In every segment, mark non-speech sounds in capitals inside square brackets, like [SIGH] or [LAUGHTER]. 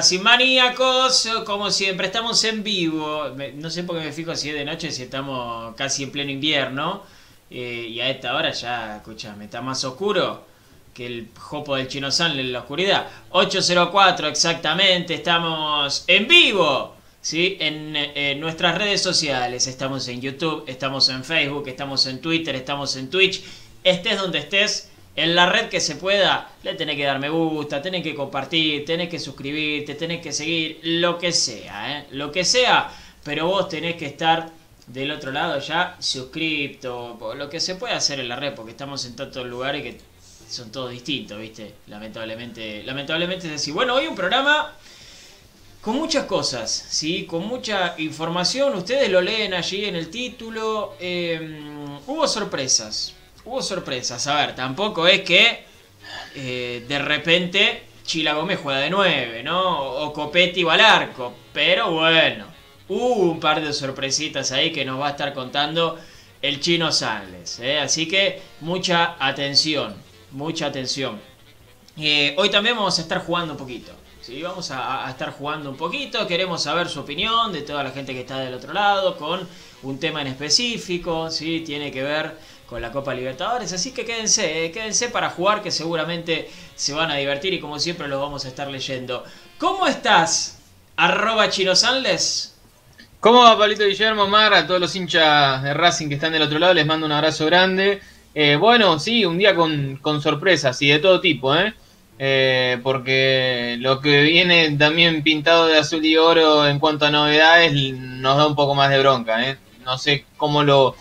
Racing Maníacos. Como siempre, estamos en vivo. No sé por qué me fijo si es de noche, si estamos casi en pleno invierno. Eh, y a esta hora ya, escúchame, está más oscuro que el jopo del Chino San en la oscuridad. 804 exactamente, estamos en vivo. ¿sí? En, eh, nuestras redes sociales, estamos en YouTube, estamos en Facebook, estamos en Twitter, estamos en Twitch. Estés donde estés, en la red que se pueda, le tenés que dar me gusta, tenés que compartir, tenés que suscribirte, tenés que seguir, lo que sea, ¿eh? lo que sea, pero vos tenés que estar del otro lado ya suscripto, lo que se puede hacer en la red, porque estamos en tantos lugares que son todos distintos, ¿viste? Lamentablemente, lamentablemente es así. Bueno, hoy un programa con muchas cosas, ¿sí? Con mucha información, ustedes lo leen allí en el título. eh, hubo sorpresas, hubo sorpresas. A ver, tampoco es que eh, de repente Chila Gómez juega de 9, ¿no? O Copetti va al arco. Pero bueno, hubo un par de sorpresitas ahí que nos va a estar contando el chino Sangles. ¿eh? Así que mucha atención, mucha atención. Eh, hoy también vamos a estar jugando un poquito. ¿sí? Vamos a, a estar jugando un poquito. Queremos saber su opinión de toda la gente que está del otro lado con un tema en específico. ¿sí? Tiene que ver con la Copa Libertadores. Así que quédense, eh, quédense para jugar que seguramente se van a divertir y como siempre los vamos a estar leyendo. ¿Cómo estás? Arroba Chino Sanles. ¿Cómo va Pablito Guillermo Mar? A todos los hinchas de Racing que están del otro lado, les mando un abrazo grande. Eh, bueno, sí, un día con, con sorpresas y de todo tipo, ¿eh? Eh, porque lo que viene también pintado de azul y oro en cuanto a novedades nos da un poco más de bronca, ¿eh? No sé cómo lo,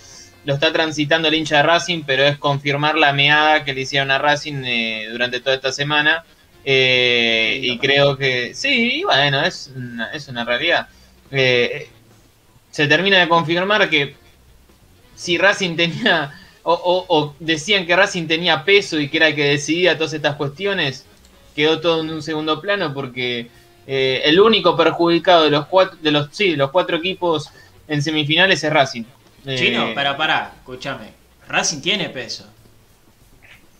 lo está transitando el hincha de Racing, pero es confirmar la meada que le hicieron a Racing eh, durante toda esta semana. Eh, y creo que sí, bueno, es una, es una realidad. Eh, se termina de confirmar que si Racing tenía, o, o- o decían que Racing tenía peso y que era el que decidía todas estas cuestiones, quedó todo en un segundo plano porque eh, el único perjudicado de los cuatro, de los, sí, de los cuatro equipos en semifinales es Racing. Eh, Chino, para, para, escúchame. Racing tiene peso.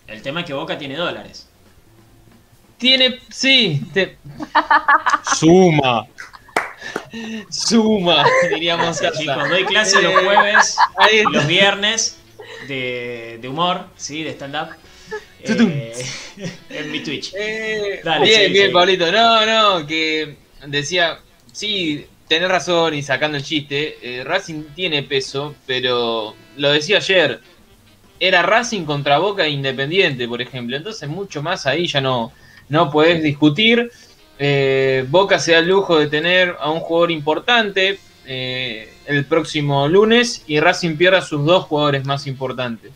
El tema es que Boca tiene dólares. Tiene, sí, te- Suma. suma, [LAUGHS] diríamos. acá. Chicos, doy clase los Eh, jueves los viernes de, de humor, ¿sí? De stand-up. Eh, [LAUGHS] en mi Twitch. Eh, Dale, bien, sí, bien, sí. Pablito. No, no, que decía, sí, tenés razón y sacando el chiste, eh, Racing tiene peso, pero lo decía ayer, era Racing contra Boca e Independiente, por ejemplo. Entonces mucho más ahí ya no, no podés discutir. Eh, Boca se da el lujo de tener a un jugador importante eh, el próximo lunes y Racing pierde a sus dos jugadores más importantes.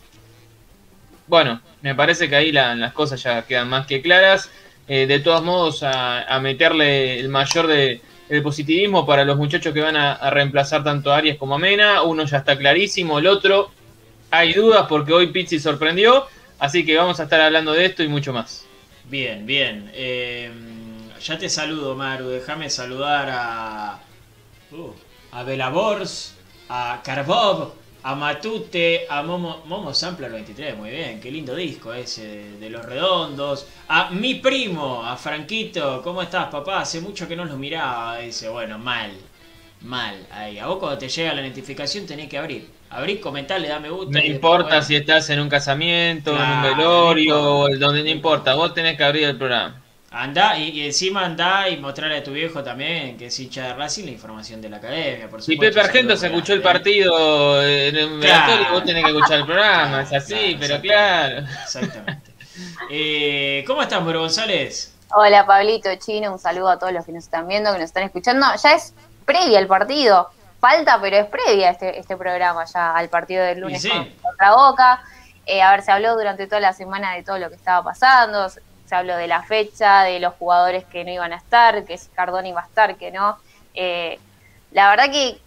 Bueno, me parece que ahí la- las cosas ya quedan más que claras. De todos modos, a meterle el mayor de, el positivismo para los muchachos que van a, reemplazar tanto a Arias como a Mena. Uno ya está clarísimo, el otro hay dudas porque hoy Pizzi sorprendió. Así que vamos a estar hablando de esto y mucho más. Bien, bien. Eh, ya te saludo, Maru. Déjame saludar a. Uh, a Belabors, a Karbov, a Matute, a Momo, Momo Sampler 23. Muy bien, qué lindo disco ese de los redondos. A mi primo, a Franquito. ¿Cómo estás, papá? Hace mucho que no los miraba. Dice, bueno, mal. Mal. Ahí. A vos cuando te llega la notificación tenés que abrir. Abrir, comentar, le da me gusta. No después, importa bueno, si estás en un casamiento, en un velorio, no donde no importa. Vos tenés que abrir el programa. Andá y, y encima andá y mostrarle a tu viejo también, que es hincha de Racing, la información de la academia, por supuesto. Pepe Argento se escuchó el partido en el Claro. velatorio, vos tenés que escuchar el programa, es así, Claro, pero exactamente. claro. Exactamente. Eh, ¿Cómo estás, Moro González? Hola Pablito Chino, un saludo a todos los que nos están viendo, que nos están escuchando. Ya es previa al partido, falta, pero es previa este, este programa ya al partido del lunes Y sí. con- contra Boca. Eh, a ver, se habló durante toda la semana de todo lo que estaba pasando, se habló de la fecha, de los jugadores que no iban a estar, que si Cardona iba a estar, que no. Eh, la verdad que,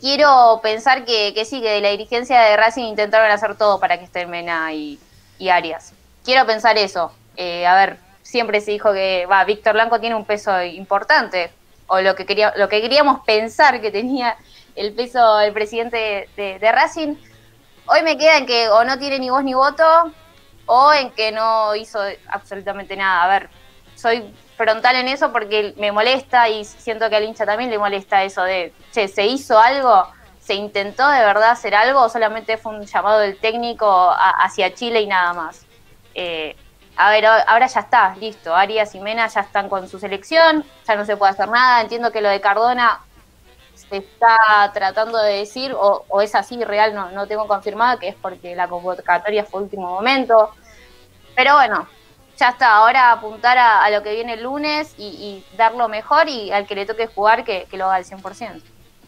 quiero pensar que, sí, que de la dirigencia de Racing intentaron hacer todo para que estén Mena y, y Arias. Quiero pensar eso. Eh, a ver, siempre se dijo que va, Víctor Blanco tiene un peso importante, o lo que, quería, lo que queríamos pensar que tenía el peso el presidente de, de Racing. Hoy me queda en que o no tiene ni voz ni voto, o en que no hizo absolutamente nada. A ver, soy frontal en eso porque me molesta y siento que al hincha también le molesta eso de, che, ¿se hizo algo? ¿Se intentó de verdad hacer algo o solamente fue un llamado del técnico hacia Chile y nada más? Eh, a ver, ahora ya está, listo. Arias y Mena ya están con su selección, ya no se puede hacer nada. Entiendo que lo de Cardona se está tratando de decir, o, o es así real, no, no tengo confirmado, que es porque la convocatoria fue último momento. Pero bueno, ya está, ahora apuntar a, a lo que viene el lunes y, y dar lo mejor y al que le toque jugar que, que lo haga al 100%.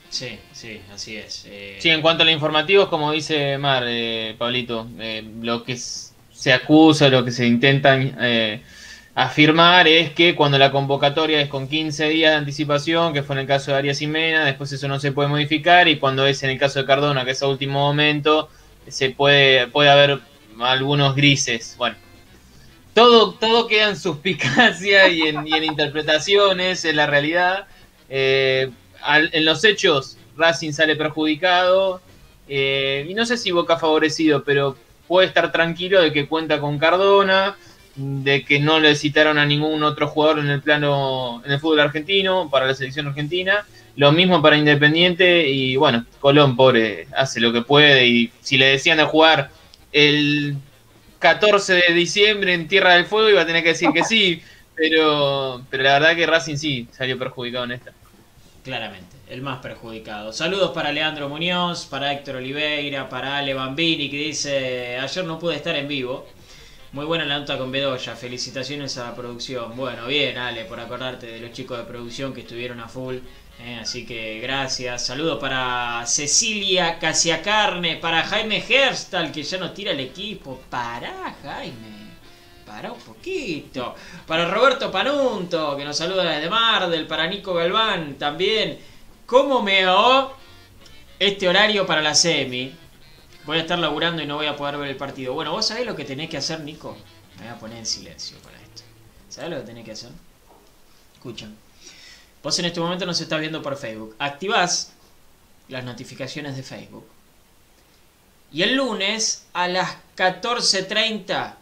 Sí, sí, así es. Eh, Sí, en cuanto a lo informativo, como dice Mar, eh, Pablito, eh, lo que se acusa, lo que se intentan eh, afirmar es que cuando la convocatoria es con 15 días de anticipación, que fue en el caso de Arias y Mena, después eso no se puede modificar y cuando es en el caso de Cardona, que es a último momento, se puede, puede haber algunos grises. Bueno, todo, todo queda en suspicacia y en, interpretaciones, en la realidad. Eh, al- en los hechos, Racing sale perjudicado. eh, y no sé si Boca favorecido, pero puede estar tranquilo de que cuenta con Cardona, de que no le citaron a ningún otro jugador en el plano, en el fútbol argentino, para la selección argentina. Lo mismo para Independiente y bueno, Colón, pobre, hace lo que puede y si le decían de jugar el 14 de diciembre en Tierra del Fuego iba a tener que decir que sí, [LAUGHS] pero, pero la verdad que Racing sí salió perjudicado en esta. Claramente, el más perjudicado. Saludos para Leandro Muñoz, para Héctor Oliveira, para Ale Bambini, que dice, ayer no pude estar en vivo. Muy buena la nota con Bedoya, felicitaciones a la producción. Bueno, bien Ale, por acordarte de los chicos de producción que estuvieron a full. eh, así que gracias. Saludos para Cecilia Casiacarne, para Jaime Herstal, que ya nos tira el equipo. Pará, Jaime. Para un poquito. Para Roberto Panunto, que nos saluda desde Mardel. Para Nico Galván también. ¿Cómo me este horario para la semi? Voy a estar laburando y no voy a poder ver el partido. Bueno, vos sabés lo que tenés que hacer, Nico. Me voy a poner en silencio para esto. ¿Sabés lo que tenés que hacer? Escuchan. Vos en este momento nos estás viendo por Facebook. Activás las notificaciones de Facebook. Y el lunes a las 14.30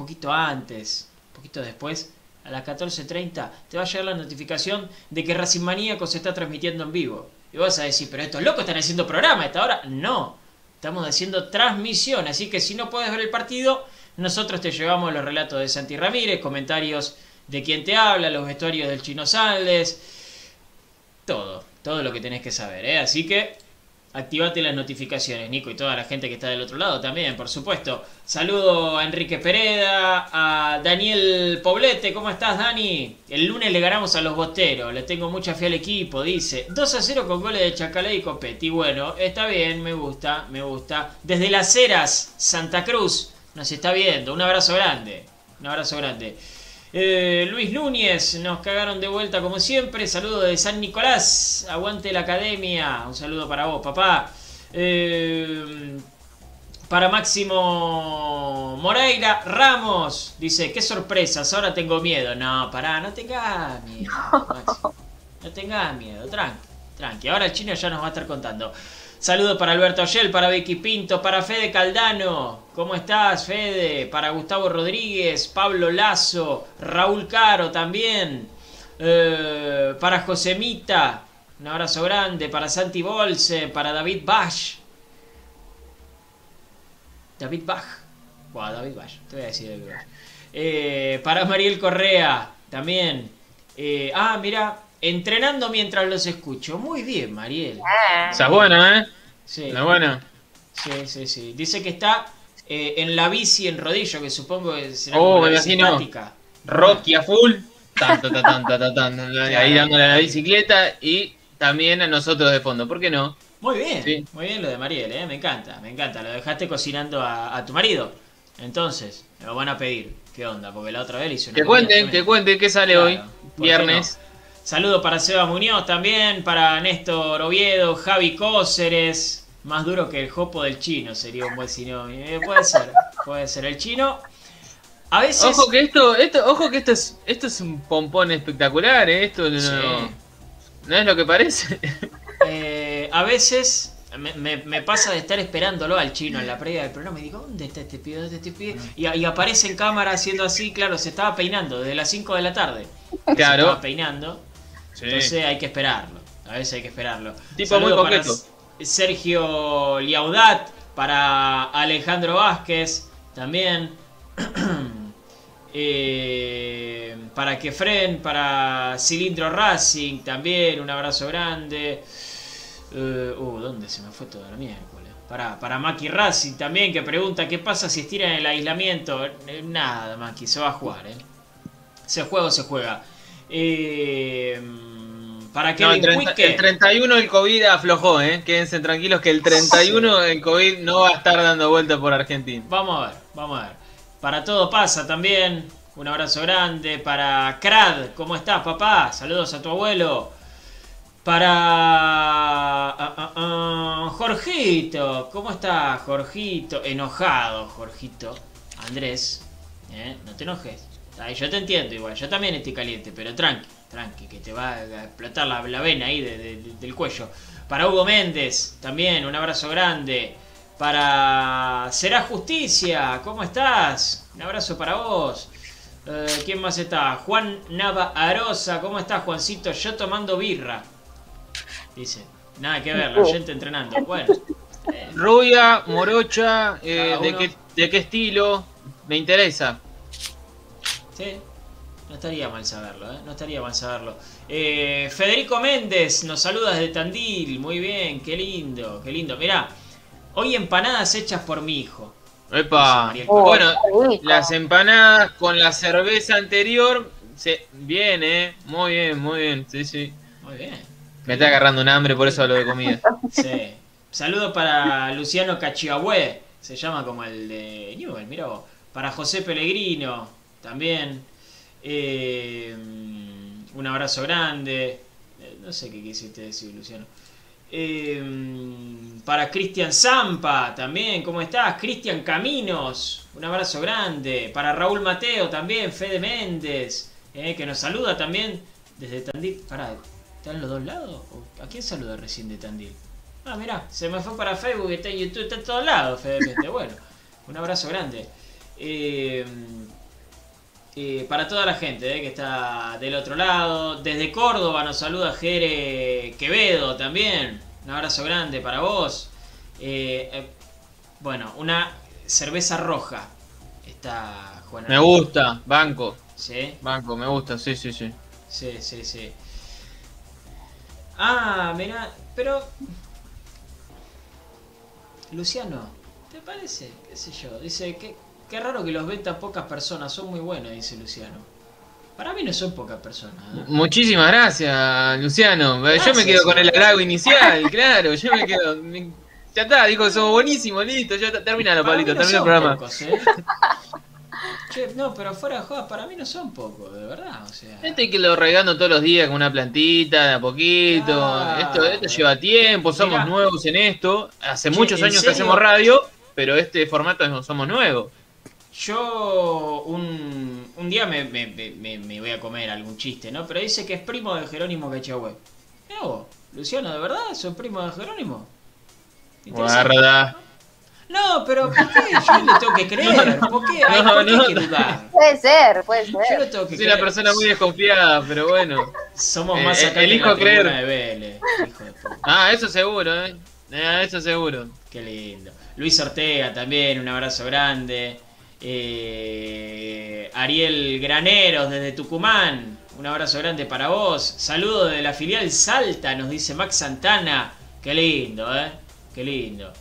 poquito antes, poquito después, a las 14.30, te va a llegar la notificación de que Racing Maníaco se está transmitiendo en vivo. Y vas a decir, pero estos locos están haciendo programa a esta hora. No, estamos haciendo transmisión, así que si no puedes ver el partido, nosotros te llevamos los relatos de Santi Ramírez, comentarios de quien te habla, los vestuarios del Chino Saldes, todo, todo lo que tenés que saber, ¿eh? Así que Activate las notificaciones, Nico, y toda la gente que está del otro lado también, por supuesto. Saludo a Enrique Pereda, a Daniel Poblete, ¿cómo estás, Dani? El lunes le ganamos a los bosteros, le tengo mucha fe al equipo, dice. 2 a 0 con goles de Chacalé y Copetti. Bueno, está bien, me gusta, me gusta. Desde Las Heras, Santa Cruz, nos está viendo. Un abrazo grande, un abrazo grande. Eh, Luis Núñez, nos cagaron de vuelta como siempre. Saludo de San Nicolás. Aguante la academia. Un saludo para vos, papá. Eh, para Máximo Moreira Ramos. Dice, qué sorpresas, ahora tengo miedo. No, pará, no tengas miedo, [LAUGHS] Máximo. No tengas miedo, tranqui, tranqui. Ahora el chino ya nos va a estar contando. Saludo para Alberto Ollel, para Vicky Pinto, para Fede Caldano. ¿Cómo estás, Fede? Para Gustavo Rodríguez, Pablo Lazo, Raúl Caro también. Eh, para Josemita, un abrazo grande. Para Santi Bolse, para David Bash. David Bach. Buah, David Bach, te voy a decir David Bach. Eh, para Mariel Correa, también. Eh, ah, mira, entrenando mientras los escucho. Muy bien, Mariel. Eh, Esa es buena, ¿eh? Sí, es buena. sí, sí, sí. Dice que está eh, en la bici en rodillo, que supongo que será Oh, como la estática. Rocky a full. Tan, tan, tan, tan, tan, tan, ahí dándole a la bicicleta y también a nosotros de fondo. ¿Por qué no? Muy bien, Sí. muy bien lo de Mariel, ¿eh? me encanta, me encanta. Lo dejaste cocinando a, a tu marido. Entonces, me lo van a pedir. ¿Qué onda? Porque la otra vez le hice una Que cuenten, que cuenten qué sale Claro, hoy, ¿por qué viernes. Saludo para Seba Muñoz también, para Néstor Oviedo, Javi Cóceres. Más duro que el jopo del chino sería un buen sinónimo. Eh, puede ser, puede ser. El chino. A veces. Ojo que esto, esto, ojo que esto es, esto es un pompón espectacular, ¿eh? esto no, Sí. no es lo que parece. eh, a veces me, me- me pasa de estar esperándolo al chino en la previa del programa y digo, ¿dónde está este pibe? ¿Dónde está este pibe? Y, y aparece en cámara haciendo así, claro, se estaba peinando desde las 5 de la tarde. Se Claro. estaba peinando. Entonces hay que esperarlo. A veces hay que esperarlo. Tipo muy Saludo. S- Sergio Liaudat, para Alejandro Vázquez, también. [CLEARS THROAT] Eh, para Kefren, para Cilindro Racing, también un abrazo grande. Eh, uh, ¿dónde se me fue toda la miércoles? Para, para Maki Racing también, que pregunta qué pasa si estiran el aislamiento. Eh, nada, Maki, se va a jugar, ¿eh? Se juega o se juega. Eh, para No, Kevin el, 30 Huiske. el 31 el COVID aflojó, ¿eh? Quédense tranquilos que el 31 el COVID no va a estar dando vuelta por Argentina. Vamos a ver, vamos a ver. Para todo pasa también. Un abrazo grande para Crad. ¿Cómo estás, papá? Saludos a tu abuelo. Para ah, ah, ah, Jorgito. ¿Cómo estás, Jorgito? Enojado, Jorgito. Andrés. ¿eh? No te enojes. Ay, yo te entiendo igual. Yo también estoy caliente, pero tranqui, tranqui, que te va a explotar la, la vena ahí de- de- de- del cuello. Para Hugo Méndez, también un abrazo grande. Para Será Justicia, ¿cómo estás? Un abrazo para vos. Eh, ¿Quién más está? Juan Nava Arosa, ¿cómo estás, Juancito? Yo tomando birra. Dice, nada que ver, la gente entrenando. Bueno, eh, Rubia, morocha, eh, de, qué, ¿de qué estilo? Me interesa. sí, no estaría mal saberlo, ¿eh? No estaría mal saberlo. Eh, Federico Méndez nos saluda desde Tandil. Muy bien, qué lindo, qué lindo. Mirá, hoy empanadas hechas por mi hijo. Epa. Oh, Bueno, las empanadas con la cerveza anterior, se, bien, ¿eh? Muy bien, muy bien, sí, sí. Muy bien. Me está agarrando un hambre, por eso hablo de comida. [LAUGHS] Sí. Saludo para Luciano Cachiagüe, se llama como el de Newell, mirá vos. Para José Pellegrino, también. Eh, un abrazo grande. Eh, no sé qué quisiste decir, Luciano. Eh, para Cristian Zampa, también, ¿cómo estás? Cristian Caminos, un abrazo grande. Para Raúl Mateo, también, Fede Méndez, que nos saluda también desde Tandil. Pará, ¿están los dos lados? ¿O ¿A quién saluda recién de Tandil? Ah, mirá, se me fue para Facebook, está en YouTube, está en todos lados, Fede Méndez. Bueno, un abrazo grande. Eh, para toda la gente eh, que está del otro lado. Desde Córdoba nos saluda Jere Quevedo también. Un abrazo grande para vos. Eh, bueno, una cerveza roja. Está Juan. Me gusta, banco, Sí, banco, me gusta, sí, sí, sí. sí, sí, sí. Ah, mira, pero. Luciano, ¿te parece? ¿Qué sé yo? Dice que. Qué raro que los ven tan pocas personas, son muy buenos, dice Luciano. Para mí no son pocas personas. ¿eh? Muchísimas gracias, Luciano. Yo me quedo con el halago inicial, [LAUGHS] claro. Yo me quedo. me- Ya está, dijo somos buenísimos, listo. Ya está, terminalo, Pablito, no termina el programa. pocos, ¿eh? [LAUGHS] Che, no, pero fuera de jodas, para mí no son pocos, de verdad. O sea. Este hay que lo regando todos los días con una plantita, de a poquito. Claro. Esto, esto lleva tiempo, somos Mirá. nuevos en esto. Hace Che, muchos ¿en años que hacemos radio, pero este formato no somos nuevos. Yo un, un día me, me- me- voy a comer algún chiste, ¿no? Pero dice que es primo de Jerónimo Cachagüe. Mirá vos, Luciano, ¿de verdad? ¿Sos primo de Jerónimo? Guarda. No, pero ¿por qué yo le tengo que [LAUGHS] creer? ¿Por qué, Ay, No, ¿por qué no, hay que no. dudar? Puede ser, puede Yo le ser. tengo que Soy una persona muy desconfiada, pero bueno. Somos Eh, más eh, acá que elijo la creer. de Vélez. Hijo de puta. Ah, eso seguro, ¿eh? Eh, eso seguro. Qué lindo. Luis Ortega también, un abrazo grande. Eh, Ariel Graneros desde Tucumán, un abrazo grande para vos. Saludo de la filial Salta, nos dice Max Santana. Qué lindo, ¿eh? Qué lindo.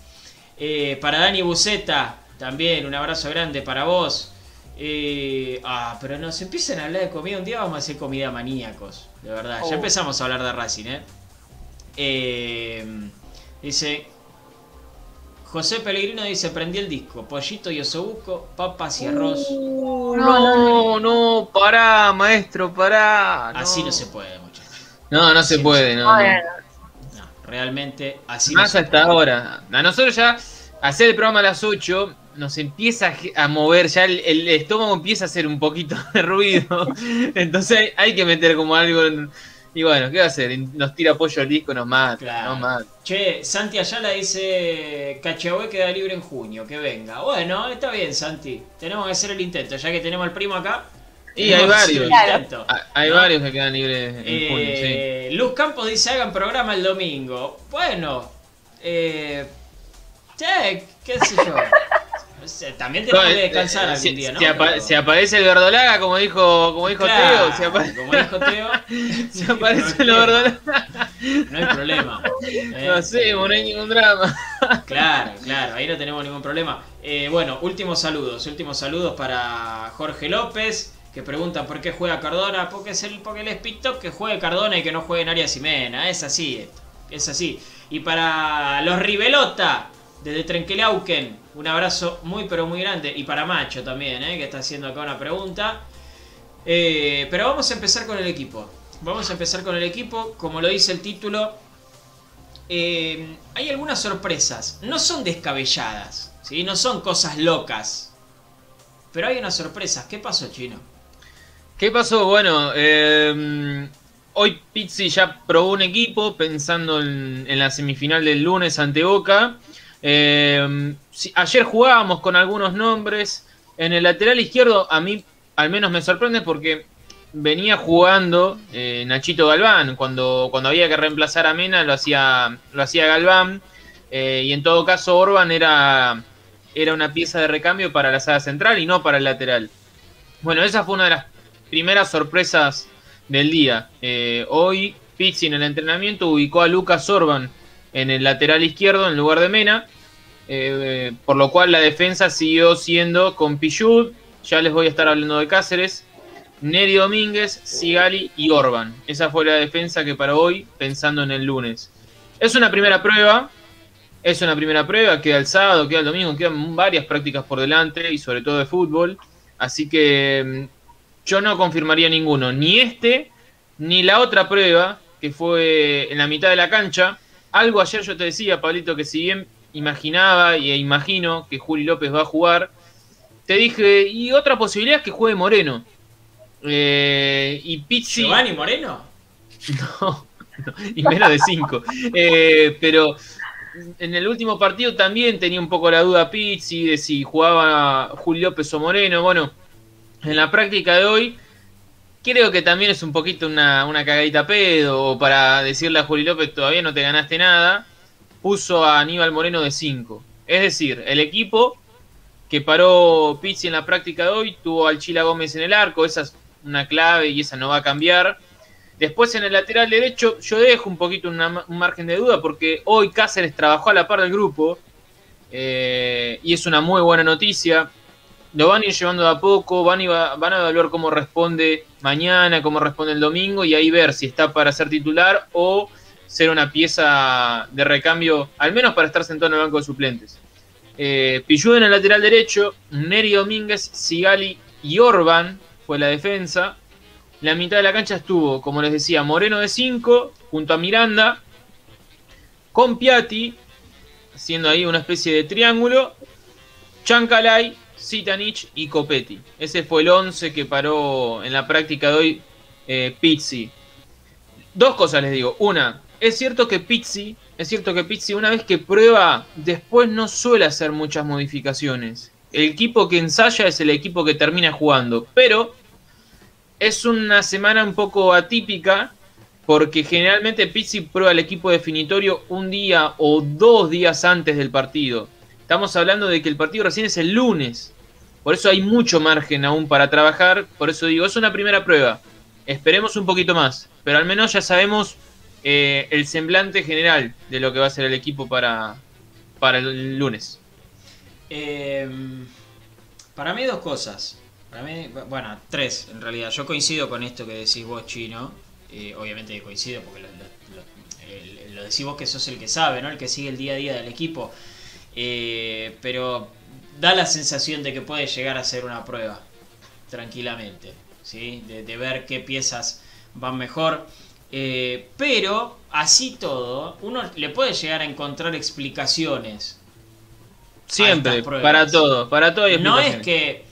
Eh, para Dani Buceta, también un abrazo grande para vos. Eh, ah, pero nos empiezan a hablar de comida. Un día vamos a hacer comida maníacos, de verdad. Ya Oh. empezamos a hablar de Racing, ¿eh? Eh, dice José Pellegrino dice prendí el disco pollito y osobuco papas y arroz Uh, no, no, pará, maestro, pará. así no se puede muchachos No, no se puede, no. no. Bueno, no, realmente así no Más se hasta puede. ahora. A nosotros ya, hacer el programa a las 8, nos empieza a mover, ya el, el estómago empieza a hacer un poquito [LAUGHS] de ruido. Entonces hay que meter como algo. en- Y bueno, ¿qué va a hacer? Nos tira pollo al disco, nos mata, Claro. nos mata. che Santi Ayala dice Cachahue queda libre en junio que venga bueno está bien Santi tenemos que hacer el intento ya que tenemos al primo acá Y hay varios. Claro. Ah, Hay ¿No? varios que quedan libres en junio, sí. Eh, Luz Campos dice hagan programa el domingo. Bueno, eh, che, qué sé yo. [LAUGHS] También tenemos No, que eh, descansar eh, algún si, día, ¿no? si apa- Pero- si aparece el verdolaga, como dijo, como dijo Claro, Teo, si, apa- como dijo Teo, [LAUGHS] si aparece el verdolaga, no hay problema. [LAUGHS] Eh, no hacemos, no hay ningún drama. [LAUGHS] Claro, claro, ahí no tenemos ningún problema. Eh, bueno, últimos saludos, últimos saludos para Jorge López, que pregunta por qué juega Cardona, porque es el, porque él es pito que juegue Cardona y que no juegue en Arias Ximena, es así, esto, es así. Y para los Rivelota, desde Trenquelauquen, un abrazo muy pero muy grande. Y para Macho también, eh, que está haciendo acá una pregunta. Eh, pero vamos a empezar con el equipo. Vamos a empezar con el equipo, como lo dice el título, eh, hay algunas sorpresas. No son descabelladas, ¿sí? no son cosas locas. Pero hay unas sorpresas. ¿Qué pasó, Chino? ¿Qué pasó? Bueno, hoy Pizzi ya probó un equipo pensando en, en la semifinal del lunes ante Boca. Eh, sí, ayer jugábamos con algunos nombres. En el lateral izquierdo a mí al menos me sorprende porque venía jugando eh, Nachito Galván. Cuando, cuando había que reemplazar a Mena lo hacía, lo hacía Galván. Eh, y en todo caso Orban era, era una pieza de recambio para la saga central y no para el lateral. Bueno, esa fue una de las primeras sorpresas del día. Eh, hoy Pizzi en el entrenamiento ubicó a Lucas Orban en el lateral izquierdo en lugar de Mena, eh, por lo cual la defensa siguió siendo con Pichud, ya les voy a estar hablando de Cáceres, Neri Domínguez, Sigali y Orban. Esa fue la defensa que para hoy, pensando en el lunes. Es una primera prueba, es una primera prueba, queda el sábado, queda el domingo, quedan varias prácticas por delante y sobre todo de fútbol. Así que mm, yo no confirmaría ninguno, ni este, ni la otra prueba, que fue en la mitad de la cancha. Algo ayer yo te decía, Pablito, que si bien imaginaba e imagino que Juli López va a jugar, te dije, y otra posibilidad es que juegue Moreno. Eh, y Pizzi... ¿Giovanni Moreno? [LAUGHS] No, no, y menos de 5. pero en el último partido también tenía un poco la duda Pizzi de si jugaba Julio López o Moreno. Bueno, en la práctica de hoy, creo que también es un poquito una, una cagadita pedo, o para decirle a Julio López todavía no te ganaste nada, puso a Aníbal Moreno de 5. Es decir, el equipo que paró Pizzi en la práctica de hoy tuvo al Chila Gómez en el arco, esa es una clave y esa no va a cambiar. Después en el lateral derecho yo dejo un poquito una- un margen de duda porque hoy Cáceres trabajó a la par del grupo eh, y es una muy buena noticia. Lo van a ir llevando de a poco, van a, van a evaluar cómo responde mañana, cómo responde el domingo y ahí ver si está para ser titular o ser una pieza de recambio, al menos para estar sentado en el banco de suplentes. Eh, Pillú en el lateral derecho, Neri Domínguez, Sigali y Orban fue la defensa. La mitad de la cancha estuvo, como les decía, Moreno de 5, junto a Miranda, con Piatti, haciendo ahí una especie de triángulo, Chancalay, Sitanich y Copetti. Ese fue el 11 que paró en la práctica de hoy eh, Pizzi. Dos cosas les digo. Una, es cierto que Pizzi, es cierto que Pizzi una vez que prueba, después no suele hacer muchas modificaciones. El equipo que ensaya es el equipo que termina jugando, pero es una semana un poco atípica porque generalmente Pizzi prueba el equipo definitorio un día o dos días antes del partido. Estamos hablando de que el partido recién es el lunes. Por eso hay mucho margen aún para trabajar. Por eso digo, es una primera prueba. Esperemos un poquito más. Pero al menos ya sabemos eh, el semblante general de lo que va a ser el equipo para, para el lunes. Eh, para mí dos cosas. Para mí, bueno, tres en realidad. Yo coincido con esto que decís vos, Chino. Eh, obviamente coincido porque lo, lo decís vos que sos el que sabe, ¿no? El que sigue el día a día del equipo. Eh, pero da la sensación de que puede llegar a ser una prueba, tranquilamente, ¿sí? De, de ver qué piezas van mejor. Eh, pero, así todo, uno le puede llegar a encontrar explicaciones Siempre, para todo, para todo hay no es que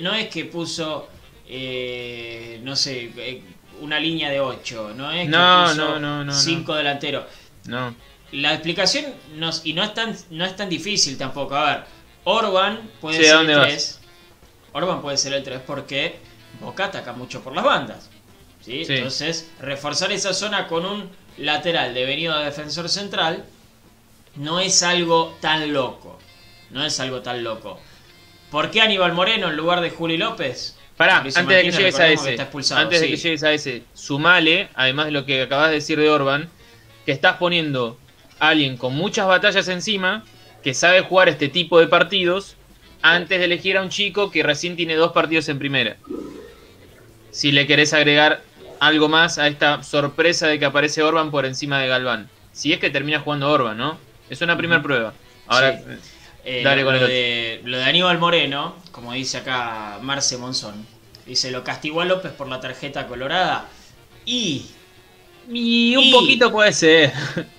no es que puso eh, no sé eh, una línea de 8 no es No, que puso no, no, no, 5 delanteros No. la explicación no, y no es tan no es tan difícil tampoco a ver Orban puede Sí, ¿a ser el vas? 3 Orban puede ser el 3 porque Boca ataca mucho por las bandas ¿sí? Sí. entonces reforzar esa zona con un lateral devenido a defensor central no es algo tan loco. No es algo tan loco. ¿Por qué Aníbal Moreno en lugar de Juli López? Pará, antes de que Martínez, llegues a ese, expulsado, antes de que llegues a ese, sumale, además de lo que acabas de decir de Orban, que estás poniendo a alguien con muchas batallas encima, que sabe jugar este tipo de partidos, antes de elegir a un chico que recién tiene dos partidos en primera. Si le querés agregar algo más a esta sorpresa de que aparece Orban por encima de Galván. Si es que termina jugando Orban, ¿no? Es una primera prueba. Ahora, Sí. Eh, Dale con el lo otro. de, lo de Aníbal Moreno, como dice acá Marce Monzón, dice, lo castigó a López por la tarjeta colorada. Y, y un Y- poquito puede ser.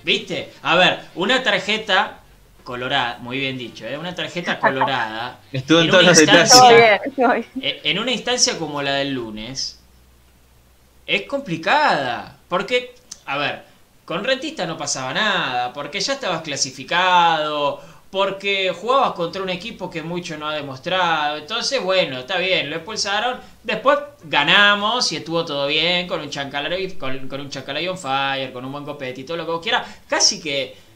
¿viste? A ver, una tarjeta colorada, muy bien dicho, ¿eh? una tarjeta [LAUGHS] colorada. Estuvo en en todos una los detalles. Eh, en una instancia como la del lunes, es complicada. Porque, a ver, con Rentista no pasaba nada, porque ya estabas clasificado, porque jugabas contra un equipo que mucho no ha demostrado. Entonces, bueno, está bien, lo expulsaron. Después ganamos y estuvo todo bien con un Chancalay, con, con un Chancalay on fire, con un buen copete y todo lo que vos quieras. Casi que,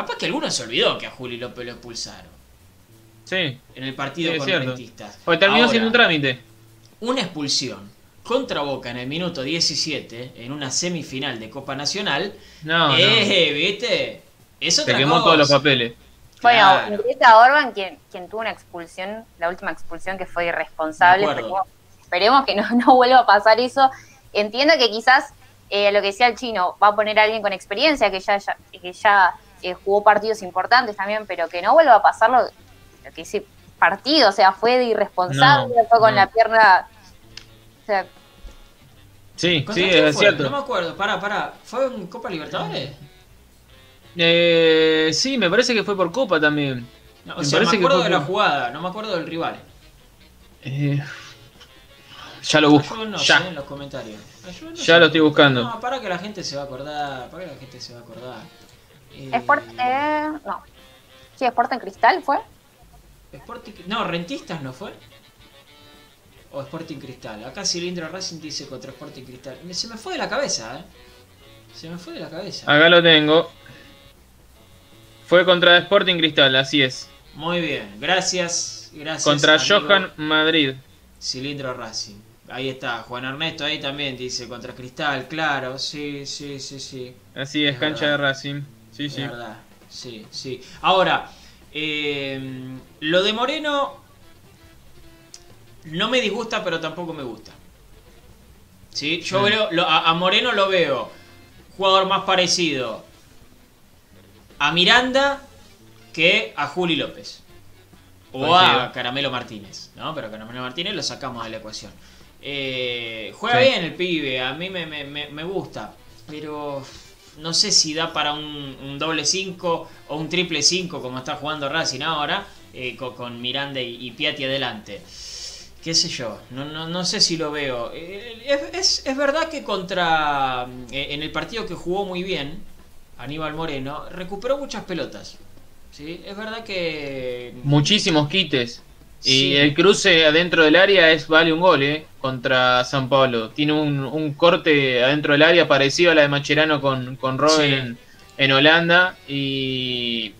capaz que alguno se olvidó que a Juli López lo expulsaron Sí. en el partido Sí, con. Rentistas. Porque terminó Ahora, siendo un trámite. una expulsión contra Boca en el minuto 17 en una semifinal de Copa Nacional. No, eh, ¿viste? Es no. otra Se quemó cosa. todos los papeles. Bueno, Claro. ingresa Orban, quien, quien tuvo una expulsión, la última expulsión que fue irresponsable. Esperemos, esperemos que no, [LAUGHS] no vuelva a pasar eso. Entiendo que quizás eh, lo que decía el chino, va a poner a alguien con experiencia que ya, ya- que ya eh, jugó partidos importantes también, pero que no vuelva a pasar lo, lo que hice partido, o sea, fue de irresponsable, No, fue con no. la pierna. O sea, Sí, ¿Contra sí, es fue? No me cierto. acuerdo, pará, pará. ¿Fue en Copa Libertadores? Eh, sí, me parece que fue por Copa también. No, o Me sea, me parece que acuerdo fue de la jugada, no me acuerdo del rival. Eh, ya lo busco. Ayúdenos, Ya. en los comentarios. Ayúdenos Ya lo estoy buscando. No, para que la gente se va a acordar, para que la gente se va a acordar. Eh, Sport, eh, no. Sí, Sport en Cristal fue. Sporting- no, Rentistas no fue. O Sporting Cristal. Acá Cilindro Racing dice contra Sporting Cristal. Se me fue de la cabeza, eh. Se me fue de la cabeza. Acá lo tengo. Fue contra Sporting Cristal, así es. Muy bien, gracias. Gracias. Contra amigo Johan Madrid. Cilindro Racing. Ahí está, Juan Ernesto ahí también dice contra Cristal, claro, sí, sí, sí, sí. Así es, Es cancha verdad. de Racing. Sí, sí. verdad, sí, sí. Ahora, eh, lo de Moreno no me disgusta, pero tampoco me gusta. ¿Sí? Yo Mm. veo, lo- a, a Moreno lo veo jugador más parecido a Miranda que a Juli López. O a. Caramelo Martínez, ¿no? Pero Caramelo Martínez lo sacamos de la ecuación. Eh, juega Sí. bien el pibe, a mí me, me- me- me gusta, pero no sé si da para un, doble 5 o un triple 5 como está jugando Racing ahora, eh, con, Miranda y, Piatti adelante. Qué sé yo, no, no, no sé si lo veo. Eh, Es, es- es verdad que contra. eh, En el partido que jugó muy bien, Aníbal Moreno, recuperó muchas pelotas. ¿sí? Es verdad que. Muchísimos quites. Y el cruce adentro del área es vale un gol, ¿eh? Contra San Pablo. Tiene un, un corte adentro del área parecido a la de Macherano con, con Robben Sí. en, en Holanda. Y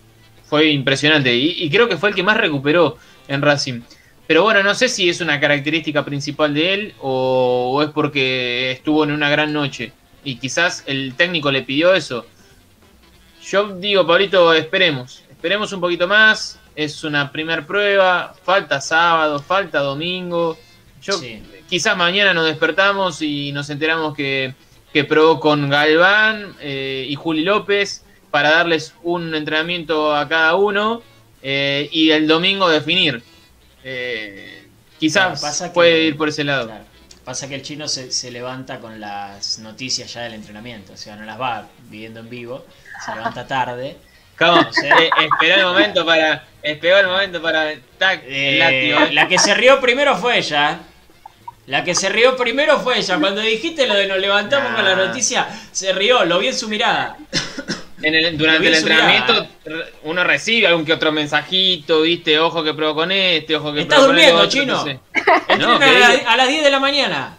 fue impresionante. Y, y creo que fue el que más recuperó en Racing. Pero bueno, no sé si es una característica principal de él o, o es porque estuvo en una gran noche. Y quizás el técnico le pidió eso. Yo digo, Pablito, esperemos. Esperemos un poquito más. Es una primer prueba. Falta sábado, falta domingo. Yo, Sí. Quizás mañana nos despertamos y nos enteramos que, que probó con Galván eh, y Juli López para darles un entrenamiento a cada uno eh, y el domingo definir. Eh, quizás Claro, pasa que- puede ir por ese lado. Claro. Pasa que el chino se, se levanta con las noticias ya del entrenamiento, o sea, no las va viviendo en vivo, se levanta tarde. ¿Cómo? Eh, esperó el momento para. Esperó el momento para. Tac, Eh, la que se rió primero fue ella. La que se rió primero fue ella. Cuando dijiste lo de nos levantamos Nah. con la noticia, se rió, lo vi en su mirada. En el- durante el entrenamiento re- uno recibe algún que otro mensajito, viste, ojo que pruebo con este, ojo que Estás con durmiendo, otro, chino. no sé. Entrena No, ¿qué a, la- a las 10 de la mañana.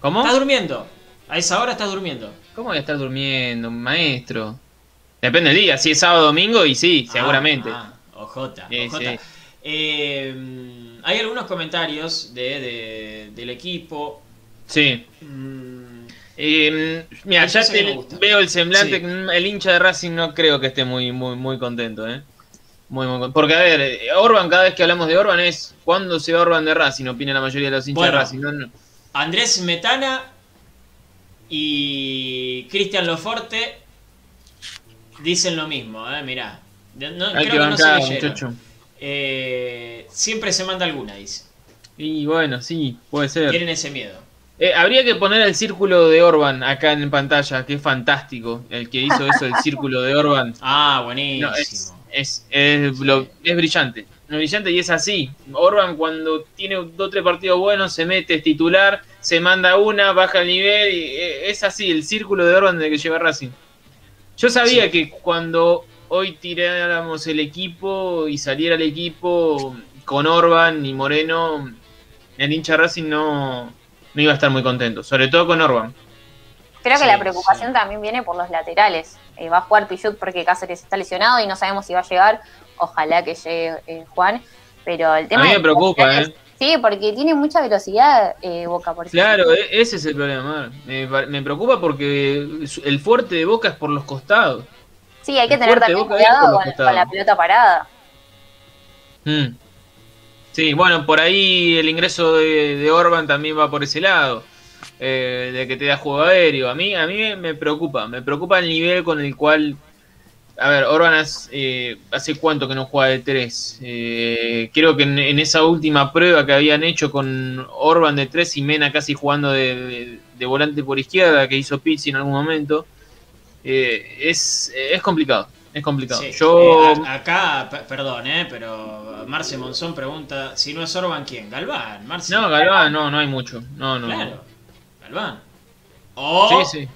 ¿Cómo? Estás durmiendo. A esa hora estás durmiendo. ¿Cómo voy a estar durmiendo, maestro? Depende del día, si es sábado o domingo, y sí, Ah, seguramente. Ah, ojota, Sí, ojota. sí. Eh, hay algunos comentarios de, de- del equipo. Sí. Mm, Eh, mira, ya te- veo el semblante, Sí. que el hincha de Racing no creo que esté muy, muy, muy contento, ¿eh? Muy, muy Porque, a ver, eh, Orban, cada vez que hablamos de Orban es ¿cuándo se va Orban de Racing? Opina la mayoría de los hinchas Bueno. de Racing. No, no. Andrés Metana y Cristian Loforte dicen lo mismo, eh, mirá. No- creo que no se bancar, leyeron. muchacho. Eh, siempre se manda alguna, dice. Y bueno, sí, puede ser. Tienen ese miedo. Eh, habría que poner el círculo de Orban acá en pantalla, que es fantástico. El que hizo eso, el círculo de Orban. [LAUGHS] Ah, buenísimo. No, es, es, es, lo- es brillante. Es brillante y es así. Orban cuando tiene dos o tres partidos buenos se mete, es titular, se manda una, baja el nivel. Y eh, es así, el círculo de Orban de que lleva Racing. Yo sabía Sí. que cuando hoy tiráramos el equipo y saliera el equipo con Orban y Moreno, el hincha Racing no, no iba a estar muy contento. Sobre todo con Orban. Creo que Sí, la preocupación sí. también viene por los laterales. Eh, va a jugar Pichut porque Cáceres está lesionado y no sabemos si va a llegar. Ojalá que llegue eh, Juan. Pero el tema A mí me preocupa, ¿eh? Sí, porque tiene mucha velocidad eh, Boca, por Claro, e- ese es el problema. Me, pa- me preocupa porque el fuerte de Boca es por los costados. Sí, hay que el tener también cuidado con, la pelota parada. Mm. Sí, bueno, por ahí el ingreso de, de Orban también va por ese lado, eh, de que te da juego aéreo. A mí, a mí me preocupa, me preocupa el nivel con el cual... A ver, Orban hace, eh, hace cuánto que no juega de tres. Eh, creo que en, en esa última prueba que habían hecho con Orban de tres y Mena casi jugando de, de- de volante por izquierda, que hizo Pizzi en algún momento, eh, es, es complicado. Es complicado. Sí, Yo, a- acá, pe- perdón, eh, pero Marce Monzón pregunta, si no es Orban, ¿quién? Galván, Marce. No, Galván, no, no hay mucho. No, no. Claro, Galván. O, Sí, sí.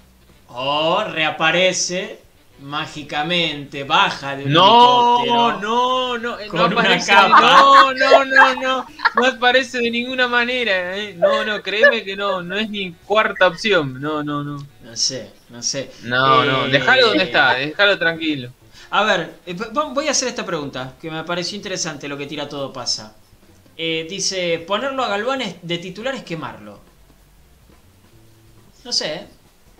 o reaparece mágicamente, baja de un No, helicóptero. no, no, eh, Con no una aparece, capa. no, no, no, no, no aparece de ninguna manera, eh. no, no, créeme que no, no es ni cuarta opción, no, no, no, No sé, no sé. no, no, Eh, déjalo donde está, déjalo tranquilo. A ver, eh, voy a hacer esta pregunta, que me pareció interesante lo que tira todo pasa. Eh, dice, ponerlo a Galván es- de titular es quemarlo. No sé, ¿eh?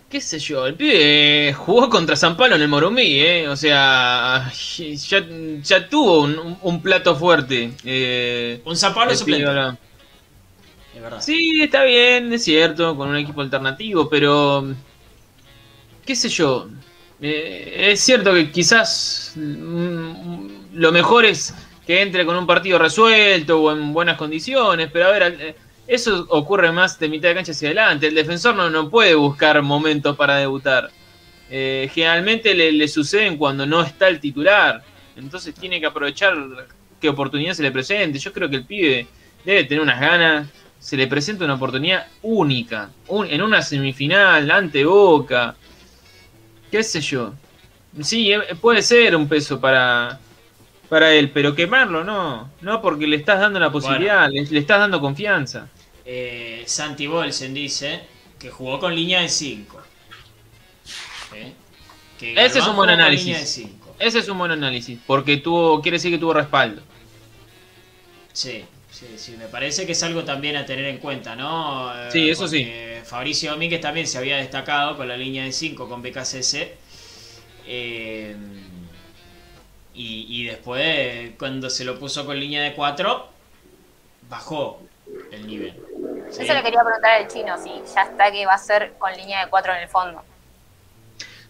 Qué sé yo, el pibe jugó contra San Pablo en el Morumbí, eh, o sea, ya, ya tuvo un, un plato fuerte. Eh, Un San Pablo suplente, ahora. es verdad. Sí, está bien, es cierto, con un equipo alternativo, pero qué sé yo. eh, es cierto que quizás mm, lo mejor es que entre con un partido resuelto o en buenas condiciones, pero a ver, eh, eso ocurre más de mitad de cancha hacia adelante. El defensor no, no puede buscar momentos para debutar. Eh, generalmente le, le suceden cuando no está el titular. Entonces tiene que aprovechar qué oportunidad se le presente. Yo creo que el pibe debe tener unas ganas. Se le presenta una oportunidad única. un- en una semifinal, ante Boca. ¿Qué sé yo? Sí, eh, puede ser un peso para, para él, pero quemarlo no. No, porque le estás dando la posibilidad, le, le estás dando confianza. Eh, Santi Bolsen dice que jugó con línea de 5. Ese es un buen análisis. Línea de 5. Ese es un buen análisis, porque tuvo, quiere decir que tuvo respaldo. Sí, sí, sí, me parece que es algo también a tener en cuenta, ¿no? Eh, Sí, eso sí. Fabricio Domínguez también se había destacado con la línea de 5 con BKCS. eh, y, y después, cuando se lo puso con línea de 4, bajó el nivel. ¿sí? Eso le quería preguntar al chino, si ya está que va a ser con línea de cuatro en el fondo.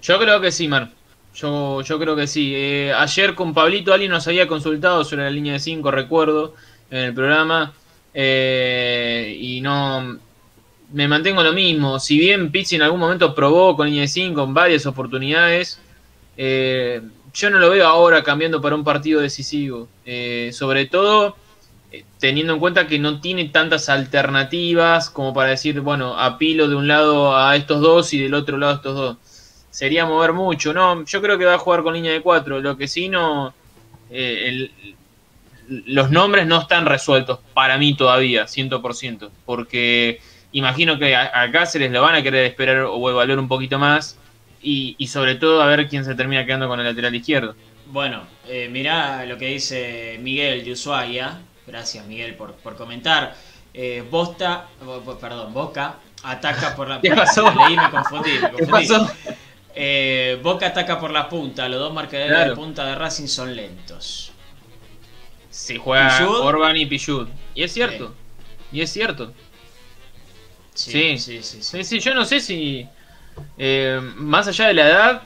Yo creo que sí, Mar. Yo, yo creo que sí. Eh, ayer con Pablito alguien nos había consultado sobre la línea de 5, recuerdo, en el programa. eh, y no. Me mantengo lo mismo. Si bien Pizzi en algún momento probó con línea de 5 en varias oportunidades, eh, yo no lo veo ahora cambiando para un partido decisivo. Eh, sobre todo teniendo en cuenta que no tiene tantas alternativas como para decir, bueno, apilo de un lado a estos dos y del otro lado a estos dos sería mover mucho. No, yo creo que va a jugar con línea de 4. Lo que sí no. eh, los nombres no están resueltos para mí todavía, 100%. Porque imagino que a, a Cáceres lo van a querer esperar o evaluar un poquito más. Y, y sobre todo a ver quién se termina quedando con el lateral izquierdo. Bueno, eh, mirá lo que dice Miguel de Ushuaia. Gracias, Miguel, por, por comentar. Eh, Bosta, bo- bo- perdón, Boca ataca por la [LAUGHS] ¿Qué pasó? Leí, me confundí, me ¿Qué confundí. pasó? Eh, Boca ataca por la punta. Los dos marcadores Claro. de punta de Racing son lentos. Si juega Pichud. Orban y Pichud. Y es cierto. Y es cierto. Sí, Sí. sí, sí. sí. Sí, sí, yo no sé si. eh, más allá de la edad,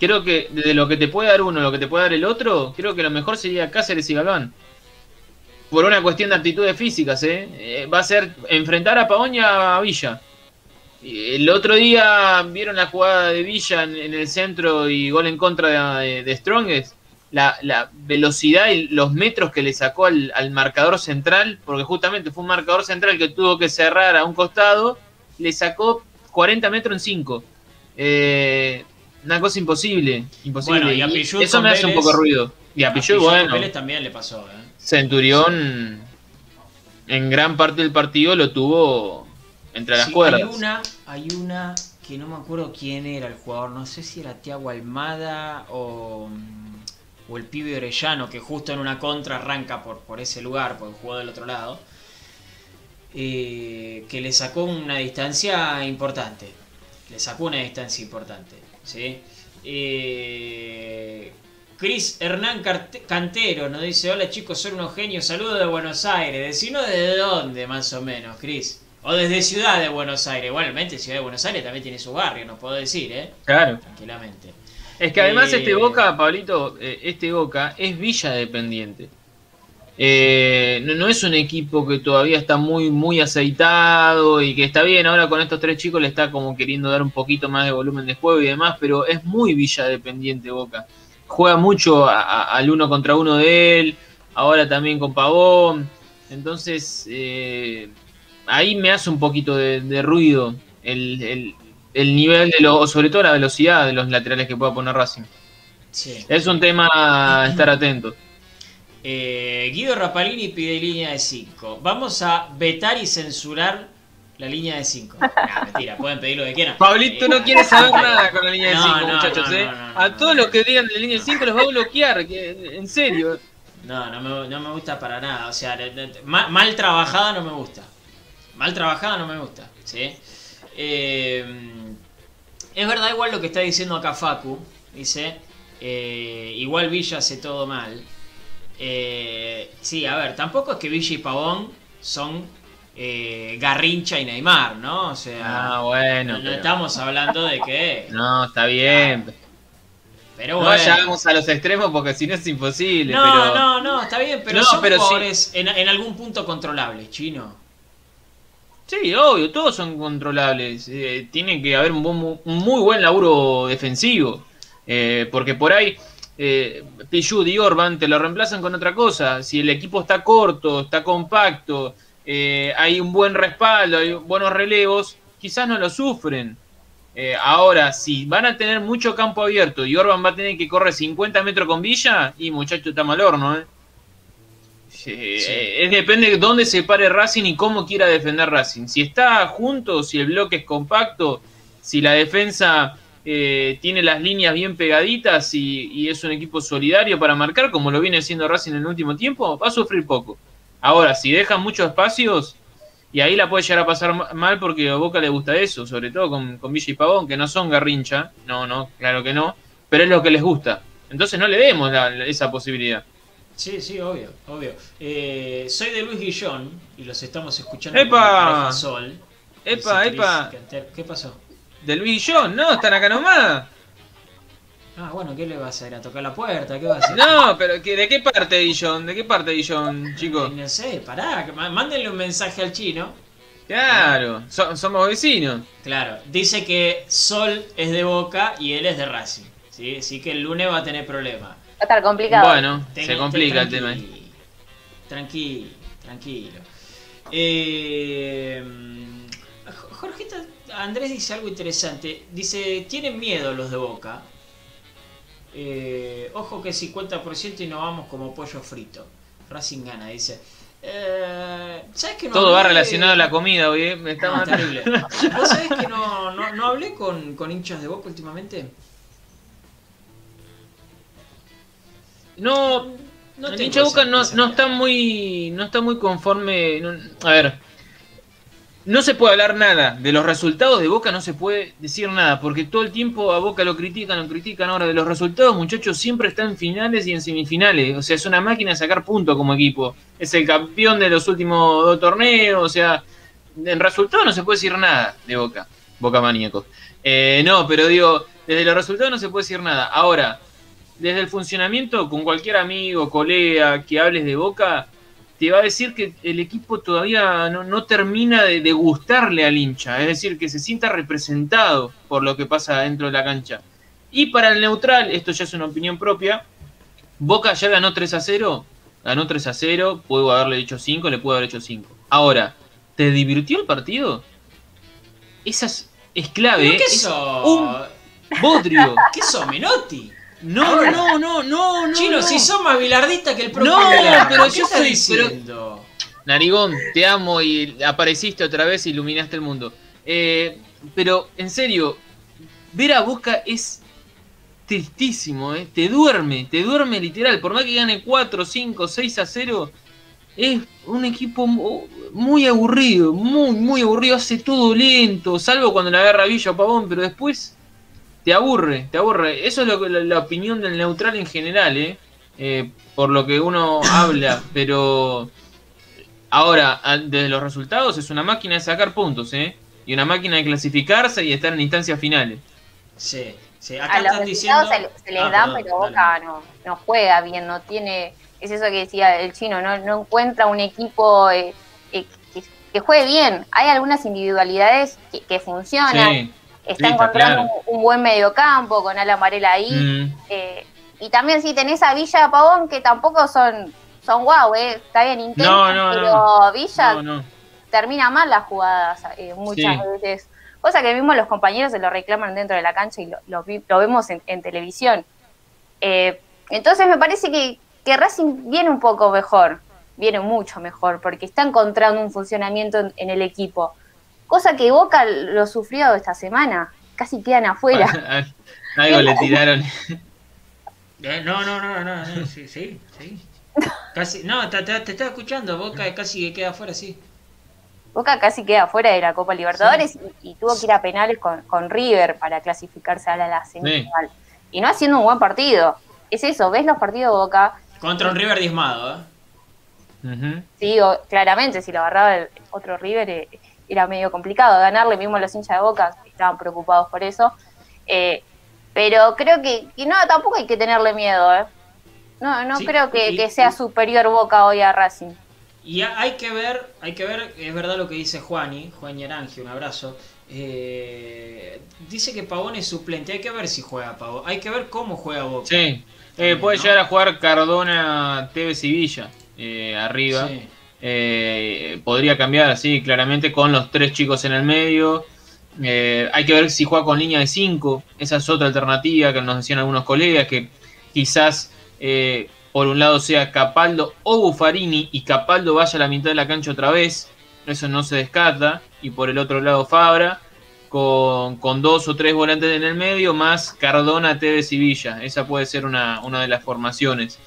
creo que de lo que te puede dar uno, lo que te puede dar el otro, creo que lo mejor sería Cáceres y Galván. Por una cuestión de actitudes físicas, ¿eh? Eh, va a ser enfrentar a Pavón y a Villa. El otro día vieron la jugada de Villa en, en el centro y gol en contra de, de Strongest. La, la velocidad y los metros que le sacó al, al marcador central, porque justamente fue un marcador central que tuvo que cerrar a un costado, le sacó 40 metros en 5. una cosa imposible, imposible. Bueno, y a Y eso me hace un poco de ruido. Y a A Pichud, Pichot bueno, Vélez también le pasó, ¿eh? Centurión en gran parte del partido lo tuvo entre las Sí, cuerdas. Hay una, hay una que no me acuerdo quién era el jugador, no sé si era Tiago Almada o, mm, o el pibe Orellano, que justo en una contra arranca por, por ese lugar, porque jugó del otro lado, eh, que le sacó una distancia importante. Le sacó una distancia importante. ¿sí? Eh, Cris Hernán Cantero nos dice, hola chicos, son unos genios, saludos de Buenos Aires. Decinos desde dónde más o menos, Cris. O desde Ciudad de Buenos Aires. Igualmente Ciudad de Buenos Aires también tiene su barrio, no puedo decir, ¿eh? Claro. Tranquilamente. Es que además Eh, este Boca, Pablito, eh, este Boca es Villa dependiente. Eh, no, no es un equipo que todavía está muy, muy aceitado y que está bien, ahora con estos tres chicos le está como queriendo dar un poquito más de volumen de juego y demás, pero es muy Villa dependiente Boca. Juega mucho a- a- al uno contra uno de él, ahora también con Pavón. Entonces, eh, ahí me hace un poquito de, de ruido el, el- el nivel de lo, sobre todo la velocidad de los laterales que pueda poner Racing. Sí. Es un tema a estar atento. Eh, Guido Rapalini pide línea de 5. Vamos a vetar y censurar la línea de 5. Nah, mentira, pueden pedir lo que quieran. Pablito Eh, no quiere saber [LAUGHS] nada con la línea de No, 5, no, muchachos. no, ¿eh? a todos los que digan de la línea de 5 los va a bloquear, que, en serio. No, no me, no me gusta para nada. O sea, mal trabajada no me gusta. Mal trabajada no me gusta. ¿sí? Eh, es verdad igual lo que está diciendo acá Facu. Dice, eh, igual Villa hace todo mal. Eh, sí, a ver, tampoco es que Villa y Pavón son eh, Garrincha y Neymar, ¿no? O sea, Ah, bueno. no, no pero- estamos hablando de que... [LAUGHS] No, está bien. Pero No bueno. vayamos a los extremos porque si no es imposible. No, pero... no, no, está bien, pero No, son pero sí. jugadores en, en algún punto controlables, chino. Sí, obvio, todos son controlables. Eh, tiene que haber un, buen- un muy buen laburo defensivo. Eh, porque por ahí, eh, y Orban te lo reemplazan con otra cosa. Si el equipo está corto, está compacto, eh, hay un buen respaldo, hay buenos relevos, quizás no lo sufren. Eh, ahora, si van a tener mucho campo abierto y Orban va a tener que correr 50 metros con Villa, y muchacho está mal horno, ¿eh? Sí. es depende de dónde se pare Racing y cómo quiera defender Racing. Si está junto, si el bloque es compacto, si la defensa eh, tiene las líneas bien pegaditas y, y es un equipo solidario para marcar, como lo viene siendo Racing en el último tiempo, va a sufrir poco. Ahora, si dejan muchos espacios, y ahí la puede llegar a pasar ma- mal porque a Boca le gusta eso, sobre todo con, con Villa y Pavón, que no son garrincha, no, no, claro que no, pero es lo que les gusta. Entonces no le demos la- esa posibilidad. Sí, sí, obvio, obvio. Eh, soy de Luis Guillón y los estamos escuchando ¡Epa! Sol. Epa, epa, Canter- ¿Qué pasó? de Luis John, no, están acá nomás. Ah, bueno, ¿qué le vas a ir a tocar la puerta? ¿Qué vas a hacer? No, pero ¿qué- ¿de qué parte Dillon? ¿De qué parte Dillon, chicos? No sé, pará, mándenle un mensaje al chino. Claro, so- somos vecinos. Claro, dice que Sol es de Boca y él es de Racing. ¿sí? Así que el lunes va a tener problemas. Va a estar complicado. Bueno, Ten- se complica el tema. tranqui- Tranquilo, tranquilo. Eh, J- Jorgito, Andrés dice algo interesante. Dice, tienen miedo los de Boca. Eh, ojo que 50% y no vamos como pollo frito. Racing gana, dice. Eh, ¿Sabes que no Todo va relacionado a la comida, hoy, ¿eh? Me está No, matando. terrible. ¿Vos sabés que no, no, no hablé con, con hinchas de Boca últimamente? No, No el hincha de Boca no, no está muy no está muy conforme. no- a ver, no se puede hablar nada de los resultados de Boca, no se puede decir nada porque todo el tiempo a Boca lo critican, lo critican. Ahora de los resultados, muchachos, siempre está en finales y en semifinales. O sea, es una máquina de sacar puntos como equipo. Es el campeón de los últimos dos torneos. O sea, en resultados no se puede decir nada de Boca. Boca maníaco. Eh, no, pero digo, desde los resultados no se puede decir nada. Ahora, desde el funcionamiento, con cualquier amigo, colega que hables de Boca, te va a decir que el equipo todavía no, no termina de, de gustarle al hincha, es decir, que se sienta representado por lo que pasa dentro de la cancha. Y para el neutral, esto ya es una opinión propia, Boca ya ganó 3 a 0, ganó 3 a 0, puedo haberle hecho 5, le puedo haber hecho 5. Ahora, ¿te divirtió el partido? Esa es, es clave, ¿Pero qué Es un bodrio. [LAUGHS] ¿Qué sos, Menotti? No, no, no, no, no. Chino, no. si sos más bilardista que el propio No, pero ¿qué yo estás soy- diciendo? Narigón, te amo y apareciste otra vez y iluminaste el mundo. Eh, pero, en serio, ver a Boca es tristísimo, ¿eh? Te duerme, te duerme literal. Por más que gane 4, 5, 6 a 0, es un equipo mu- muy aburrido, muy, muy aburrido. Hace todo lento, salvo cuando la agarra Villa o Pavón, pero después te aburre, te aburre. Eso es lo que, la, la opinión del neutral en general, ¿eh? Eh, por lo que uno [COUGHS] habla, pero ahora, a- desde los resultados, es una máquina de sacar puntos, ¿eh? Y una máquina de clasificarse y estar en instancias finales. Sí, sí. A Acá los están diciendo. resultados se, se les Ah, dan, perdón, pero dale. Boca no, no juega bien, no tiene. Es eso que decía el chino, no, no encuentra un equipo eh, eh, que, que juegue bien. Hay algunas individualidades que, que funcionan. Sí. Está sí, encontrando claro. un, un buen mediocampo con Alan Varela ahí. Mm, eh, y también si tenés a Villa Pavón, que tampoco son, son guau, eh, está bien, No, no, pero no. Villa termina mal las jugadas eh, muchas Sí. veces. Cosa que mismo los compañeros se lo reclaman dentro de la cancha y lo, lo vemos en, en televisión. Eh, entonces me parece que, que Racing viene un poco mejor, viene mucho mejor, porque está encontrando un funcionamiento en, en el equipo. Cosa que Boca lo sufrió esta semana, casi quedan afuera. [LAUGHS] Algo le tiraron. [LAUGHS] Eh, No, no, no, no, no, sí, sí, sí. Casi, no, te, te, te estaba escuchando, Boca casi que queda afuera, sí. Boca casi queda fuera de la Copa Libertadores y, y tuvo que ir a penales con, con River para clasificarse a la, la semifinal. Y no haciendo un buen partido. Es eso, ves los partidos de Boca, Contra un River diezmado, ¿eh? Sí, o- claramente si lo agarraba el otro River eh, era medio complicado ganarle, mismo los hinchas de Boca estaban preocupados por eso. Eh, Pero creo que, que no, tampoco hay que tenerle miedo, ¿eh? No, no Sí, creo que, y- que sea y- superior Boca hoy a Racing. Y ha- hay que ver, hay que ver, es verdad lo que dice Juani, Juan Yarangi, un abrazo. Eh, dice que Pavón es suplente, hay que ver si juega Pavón, hay que ver cómo juega Boca. Sí. Eh, puede ¿no? llegar a jugar Cardona, Tevez y Villa eh, arriba. Sí. Eh, podría cambiar así, claramente, con los tres chicos en el medio. Eh, hay que ver si juega con línea de 5. Esa es otra alternativa que nos decían algunos colegas, que quizás eh, por un lado sea Capaldo o Buffarini y Capaldo vaya a la mitad de la cancha otra vez. Eso no se descarta. Y por el otro lado Fabra, con, con dos o tres volantes en el medio, más Cardona, Tevez y Villa. Esa puede ser una, una de las formaciones.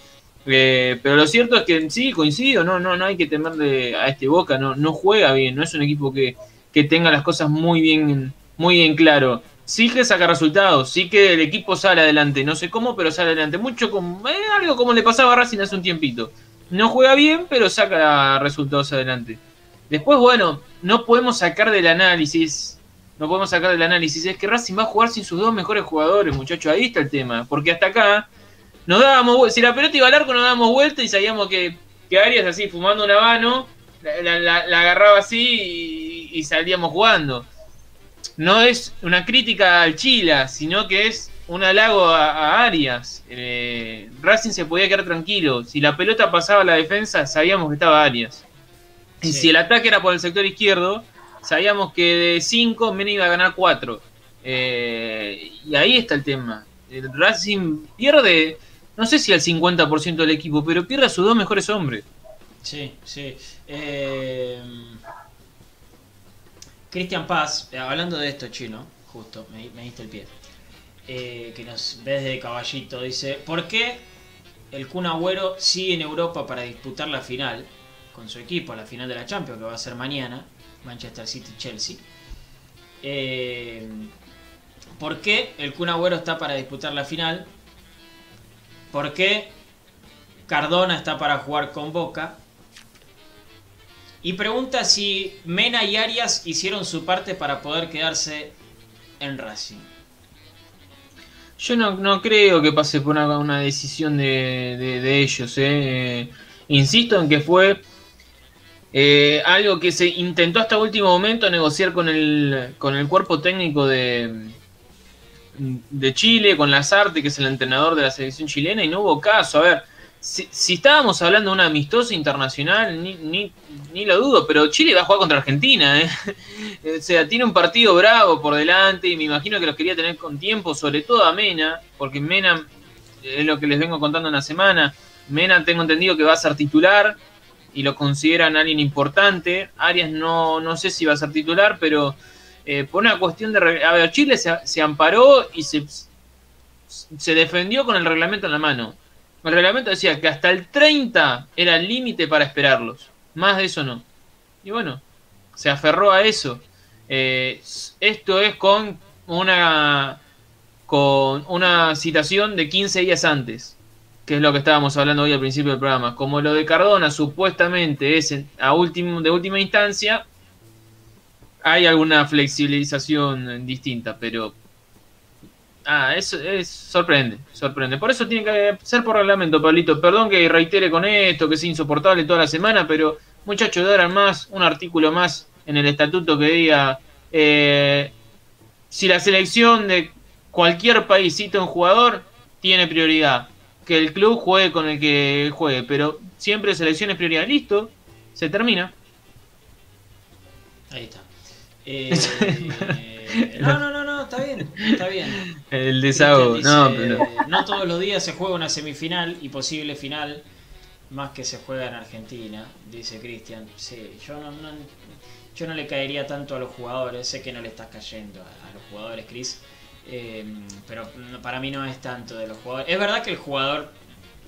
Eh, pero lo cierto es que sí, coincido, no, no, no hay que temerle a este Boca, no, no juega bien, no es un equipo que, que tenga las cosas muy bien, muy bien claro. Sí que saca resultados, sí que el equipo sale adelante, no sé cómo, pero sale adelante. Mucho como, eh, algo como le pasaba a Racing hace un tiempito. No juega bien, pero saca resultados adelante. Después, bueno, no podemos sacar del análisis, no podemos sacar del análisis, es que Racing va a jugar sin sus dos mejores jugadores, muchachos, ahí está el tema. Porque hasta acá nos dábamos si la pelota iba al arco nos dábamos vuelta y sabíamos que, que Arias así fumando un habano, la, la- agarraba así y, y salíamos jugando. No es una crítica al Chila, sino que es un halago a, a Arias. Eh, Racing se podía quedar tranquilo. Si la pelota pasaba a la defensa, sabíamos que estaba Arias. Y Sí. si el ataque era por el sector izquierdo, sabíamos que de 5 Mena iba a ganar 4. y ahí está el tema. El Racing pierde, no sé si al 50% del equipo, pero pierde a sus dos mejores hombres. Sí, sí. Eh, Cristian Paz, hablando de esto, chino, justo, me, me diste el pie. eh, que nos ves de caballito, dice: ¿Por qué el Kun Agüero sigue en Europa para disputar la final con su equipo, la final de la Champions, que va a ser mañana, Manchester City-Chelsea? Eh, ¿Por qué el Kun Agüero está para disputar la final? ¿Por qué Cardona está para jugar con Boca? Y pregunta si Mena y Arias hicieron su parte para poder quedarse en Racing. Yo no, no creo que pase por una, una decisión de, de- de ellos. eh. Eh, Insisto en que fue eh, algo que se intentó hasta último momento negociar con el, con el cuerpo técnico de, de Chile, con Lazarte, que es el entrenador de la selección chilena, y no hubo caso. A ver, si, estábamos hablando de una amistosa internacional, ni, ni, ni lo dudo, pero Chile va a jugar contra Argentina. ¿eh? [LAUGHS] O sea, tiene un partido bravo por delante y me imagino que los quería tener con tiempo, sobre todo a Mena, porque Mena es lo que les vengo contando en la semana. Mena tengo entendido que va a ser titular y lo consideran alguien importante. Arias no, no sé si va a ser titular, pero eh, por una cuestión de... A ver, Chile se, amparó y se, se defendió con el reglamento en la mano. El reglamento decía que hasta el 30 era el límite para esperarlos. Más de eso no. Y bueno, se aferró a eso. Eh, esto es con una con una citación de 15 días antes, que es lo que estábamos hablando hoy al principio del programa. Como lo de Cardona supuestamente es a último, de última instancia, hay alguna flexibilización distinta, pero ah, eso es sorprende, sorprende. Por eso tiene que ser por reglamento, Pablito. Perdón que reitere con esto, que es insoportable toda la semana, pero muchachos, darán más, un artículo más en el estatuto que diga eh, si la selección de cualquier país cita un jugador, tiene prioridad. Que el club juegue con el que juegue, pero siempre selección es prioridad. Listo, se termina. Ahí está. [LAUGHS] Eh, no, no, no, no, está bien, está bien. El desahogo, Cristian no, dice, pero. no todos los días se juega una semifinal y posible final, más que se juega en Argentina, dice Cristian. Sí, yo no, no- yo no le caería tanto a los jugadores, sé que no le estás cayendo a, a los jugadores, Chris, eh, pero para mí no es tanto de los jugadores. Es verdad que el jugador,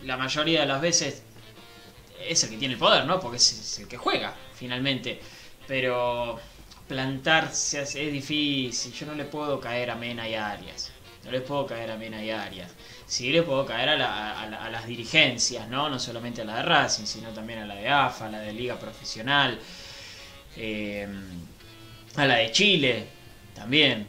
la mayoría de las veces, es el que tiene el poder, ¿no? Porque es, es el que juega, finalmente. Pero plantarse es, difícil. Yo no le puedo caer a Mena y a Arias. No les puedo caer a Mena y Arias. Sí le puedo caer a, la- a la- las dirigencias, ¿no? No solamente a la de Racing, sino también a la de AFA, a la de Liga Profesional, eh, a la de Chile, también.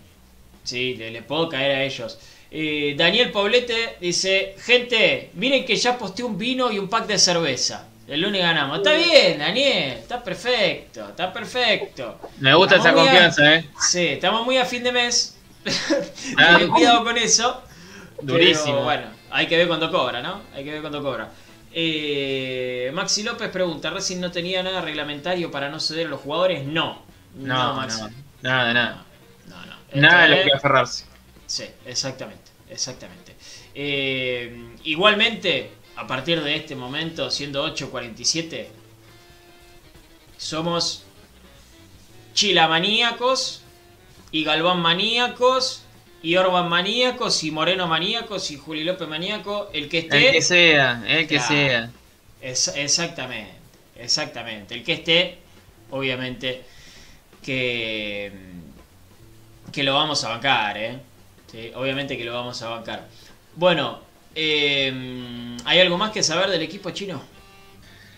Sí, le, le puedo caer a ellos. Eh, Daniel Paulete dice, gente, miren que ya posté un vino y un pack de cerveza. El lunes ganamos. Está bien, Daniel, está perfecto, está perfecto. Me gusta Estamos esa muy a- confianza, ¿eh? Sí, estamos muy a fin de mes. [LAUGHS] Ah. Cuidado con eso. Durísimo. Pero bueno, hay que ver cuando cobra, ¿no? Hay que ver cuando cobra. Eh, Maxi López pregunta, ¿Racing no tenía nada reglamentario para no ceder a los jugadores? No. No, Maxi. no, nada, nada. No, no. Esto Nada de lo que aferrarse. Sí, exactamente, exactamente. Eh, igualmente, a partir de este momento, siendo 8.47, somos chilamaníacos y Galván maníacos y Orban maníacos y Moreno maníacos y Juli López maníaco, el que esté... El que sea, el que Claro. sea. Es- exactamente, exactamente. El que esté, obviamente, que, que lo vamos a bancar, ¿eh? Sí, obviamente que lo vamos a bancar. Bueno, eh, ¿hay algo más que saber del equipo chino?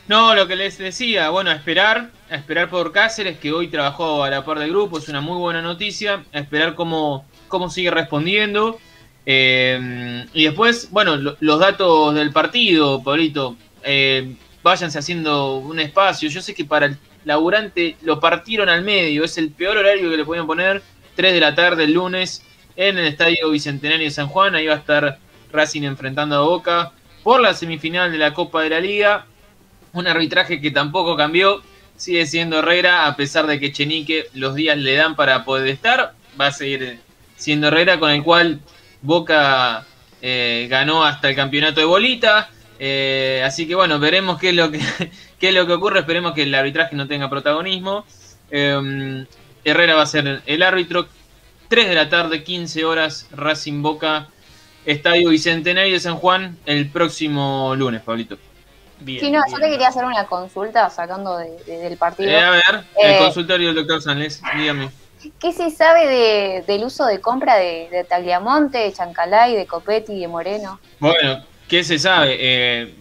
No, lo que les decía, bueno, a esperar, a esperar por Cáceres, que hoy trabajó a la par del grupo, es una muy buena noticia, a esperar cómo, cómo sigue respondiendo. Eh, y después, bueno, lo- los datos del partido, Pablito, eh, váyanse haciendo un espacio. Yo sé que para el laburante lo partieron al medio, es el peor horario que le podían poner, 3 de la tarde el lunes, en el Estadio Bicentenario de San Juan, ahí va a estar Racing enfrentando a Boca por la semifinal de la Copa de la Liga. Un arbitraje que tampoco cambió, sigue siendo Herrera, a pesar de que Chenique los días le dan para poder estar, va a seguir siendo Herrera, con el cual Boca eh, ganó hasta el campeonato de bolita. Eh, así que bueno, veremos qué es lo que, [LAUGHS] qué es lo que ocurre, esperemos que el arbitraje no tenga protagonismo. Eh, Herrera va a ser el árbitro. 3 de la tarde, 15 horas, Racing Boca, Estadio Bicentenario de San Juan, el próximo lunes, Pablito. Bien. Sí, no, yo bien. te quería hacer una consulta sacando de- de- del partido. Eh, a ver, el Eh, consultorio del doctor Sanles, dígame. ¿Qué se sabe de- del uso de compra de, de Tagliamonte, de Chancalay, de Copetti, de Moreno? Bueno, ¿qué se sabe? Eh,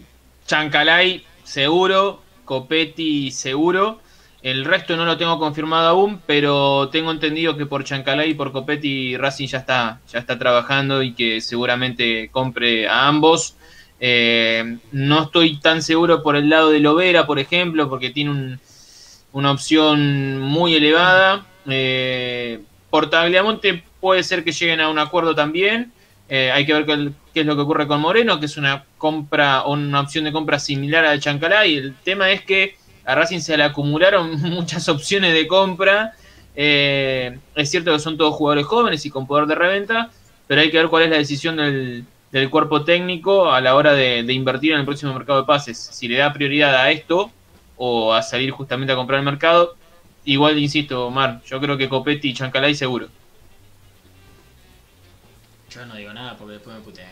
Chancalay seguro, Copetti seguro. El resto no lo tengo confirmado aún, pero tengo entendido que por Chancalay y por Copetti Racing ya está, ya está trabajando y que seguramente compre a ambos. Eh, no estoy tan seguro por el lado de Lovera, por ejemplo, porque tiene un- una opción muy elevada. Eh, por Tagliamonte puede ser que lleguen a un acuerdo también. Eh, hay que ver qué, qué es lo que ocurre con Moreno, que es una compra o una opción de compra similar a Chancalay. El tema es que a Racing se le acumularon [LAUGHS] muchas opciones de compra. Eh, es cierto que son todos jugadores jóvenes y con poder de reventa, pero hay que ver cuál es la decisión del, del cuerpo técnico a la hora de, de invertir en el próximo mercado de pases. Si le da prioridad a esto o a salir justamente a comprar el mercado. Igual, insisto, Omar, yo creo que Copetti y Chancalay seguro. Yo no digo nada porque después me putean.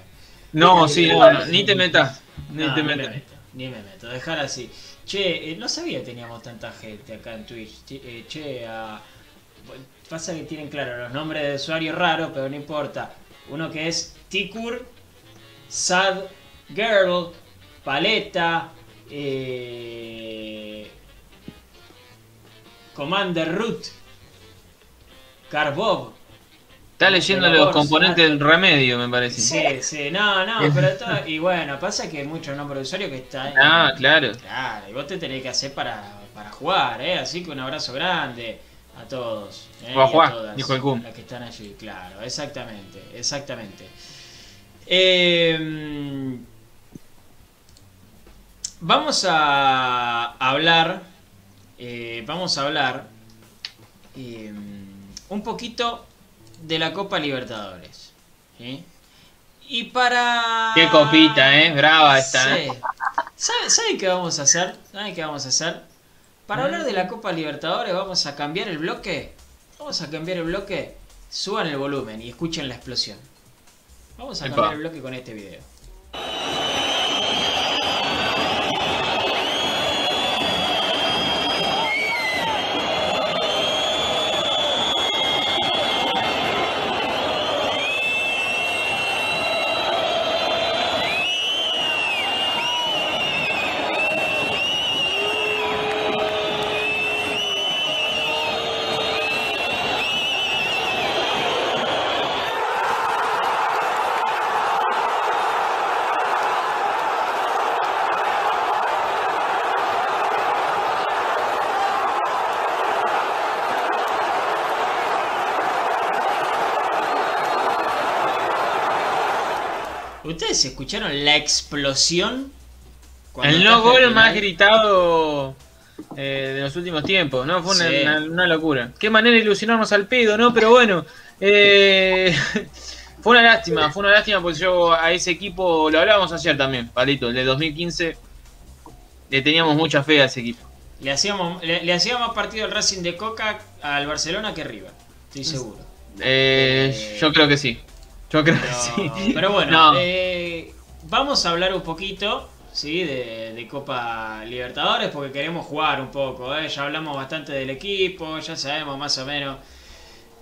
No, sí, no, no, ni te metas. Ni No, te metas. meto, ni me meto, dejar así. Che, eh, no sabía que teníamos tanta gente acá en Twitch. Eh, che, pasa que tienen claro los nombres de usuarios raros, pero no importa. Uno que es Tikur, Sad Girl, Paleta, eh, Commander Root, Carbov. Está leyendo los componentes del remedio, me parece. Sí, sí, no, no, pero todo, y bueno, pasa que hay muchos nombres de usuario que están. Ah, claro. Claro, y vos te tenés que hacer para, para jugar, ¿eh? Así que un abrazo grande a todos. ¿eh? Va a y todas dijo el Kun. Las que están allí, claro, exactamente, exactamente. Eh, vamos a hablar, eh, vamos a hablar eh, un poquito de la Copa Libertadores. ¿sí? Y para... Qué copita, ¿eh? Brava esta, Sí. ¿eh? ¿Sabe- ¿Saben qué vamos a hacer? ¿Saben qué vamos a hacer? Para hablar de la Copa Libertadores vamos a cambiar el bloque. Vamos a cambiar el bloque. Suban el volumen y escuchen la explosión. Vamos a Epa. cambiar el bloque con este video. ¿Ustedes escucharon la explosión? El no gol más gritado eh, de los últimos tiempos, ¿no? Fue una, Sí. una- una locura. Qué manera de ilusionarnos al pedo, ¿no? Pero bueno, eh, [LAUGHS] fue una lástima, fue una lástima porque yo a ese equipo, lo hablábamos ayer también, Palito, el de 2015, le teníamos mucha fe a ese equipo. Le hacíamos, le, le hacía más partido al Racing de Coca al Barcelona que River, estoy seguro. Eh, yo creo que sí. Yo creo Pero, que sí. pero bueno, No. eh, vamos a hablar un poquito ¿sí? de, de Copa Libertadores porque queremos jugar un poco. ¿eh? Ya hablamos bastante del equipo, ya sabemos más o menos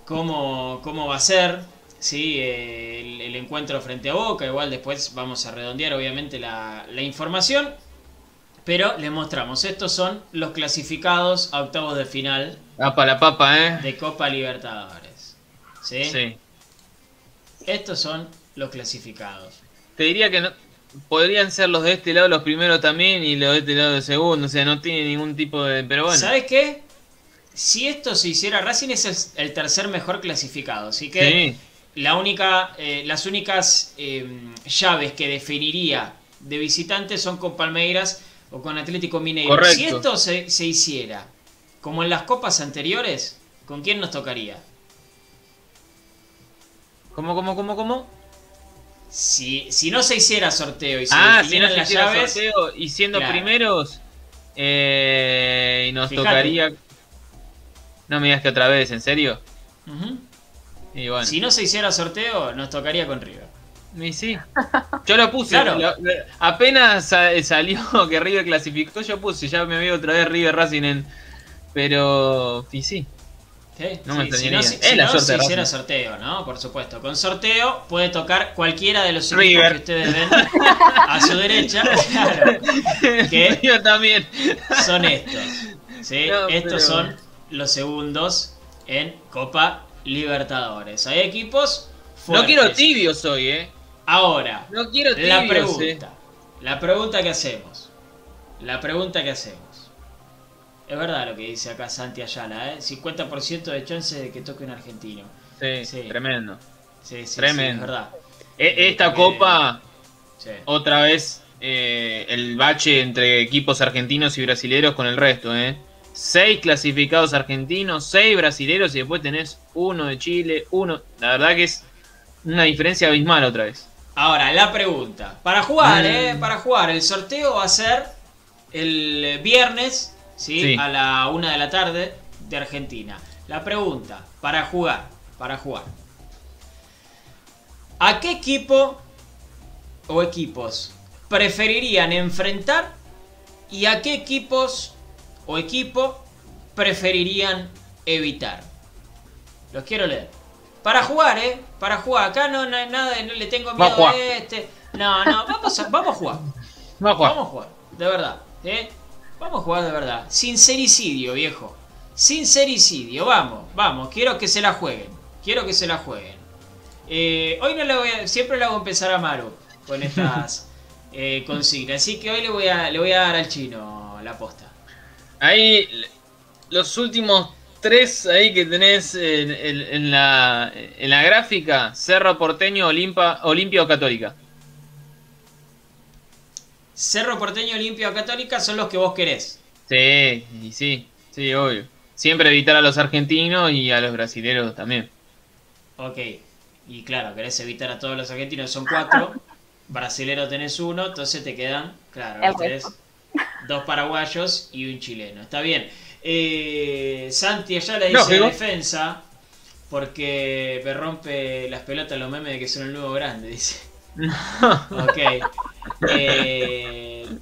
cómo, cómo va a ser ¿sí? Eh, el, el encuentro frente a Boca. Igual después vamos a redondear obviamente la, la información. Pero les mostramos, estos son los clasificados a octavos de final Papa la papa, ¿eh? de Copa Libertadores. ¿sí? Sí. Estos son los clasificados. Te diría que no, podrían ser los de este lado los primeros también y los de este lado el segundo. O sea, no tiene ningún tipo de. Pero bueno. ¿Sabes qué? Si esto se hiciera, Racing es el, el tercer mejor clasificado. Así que Sí. la única, eh, las únicas eh, llaves que definiría de visitantes son con Palmeiras o con Atlético Mineiro. Correcto. Si esto se, se hiciera como en las copas anteriores, ¿con quién nos tocaría? ¿Cómo, cómo, cómo, cómo? Si, si no se hiciera sorteo y se Ah, si no se las hiciera llaves, sorteo y siendo Claro. primeros, eh, y nos tocaría. No me digas que otra vez, ¿en serio? Ujú. Y bueno. si no se hiciera sorteo, nos tocaría con River. Y sí. Yo lo puse. Claro. lo- lo- apenas sa- salió [LAUGHS] que River clasificó, yo puse. Ya me veo otra vez River Racing en. Pero. Y sí. Sí, No me sí, si extrañaría. no, Es si la no suerte de hiciera sorteo, ¿no? Por supuesto. Con sorteo puede tocar cualquiera de los equipos River. que ustedes ven a su derecha. [LAUGHS] Claro, ¿Qué? Yo también. son estos. ¿sí? No, estos pero- son los segundos en Copa Libertadores. Hay equipos No fuertes. quiero tibios hoy, eh. Ahora, No quiero tibios. la eh. pregunta. La pregunta que hacemos. La pregunta que hacemos. Es verdad lo que dice acá Santi Ayala, ¿eh? 50% de chance de que toque un argentino. Sí, Sí. tremendo. Sí, sí, sí, Tremendo. es verdad. E- Esta Porque- copa, otra vez, eh, el bache entre equipos argentinos y brasileros con el resto, ¿eh? Seis clasificados argentinos, seis brasileros y después tenés uno de Chile, uno. La verdad que es una diferencia abismal otra vez. Ahora, la pregunta. Para jugar, Mm. ¿eh? Para jugar. El sorteo va a ser el viernes, ¿sí? Sí. A la una de la tarde de Argentina. La pregunta, para jugar, para jugar. ¿A qué equipo o equipos preferirían enfrentar y a qué equipos o equipo preferirían evitar? Los quiero leer. Para jugar, ¿eh? Para jugar. Acá no, no hay nada, no le tengo miedo a este. No, no, vamos a, vamos a jugar. [LAUGHS] Vamos a jugar. Vamos a jugar, de verdad. ¿eh? Vamos a jugar de verdad. Sincericidio, viejo. Sincericidio, vamos, vamos. Quiero que se la jueguen. Quiero que se la jueguen. Eh, hoy no le voy a. Siempre le hago empezar a Maru con estas [LAUGHS] eh, consignas. Así que hoy le voy, a, le voy a dar al chino la posta. Ahí, los últimos tres ahí que tenés en, en- en la, en la gráfica, Cerro Porteño, Olimpa, Olimpia o Católica. Cerro Porteño, Olimpia o Católica son los que vos querés. Sí, y sí, sí, obvio. Siempre evitar a los argentinos y a los brasileros también. Ok. Y claro, querés evitar a todos los argentinos, son cuatro. [LAUGHS] Brasilero tenés uno, entonces te quedan, claro, tenés dos paraguayos y un chileno. Está bien. Eh, Santi allá le dice defensa porque me rompe las pelotas los memes de que son el nuevo grande, [LAUGHS] dice. [LAUGHS] Ok. Eh,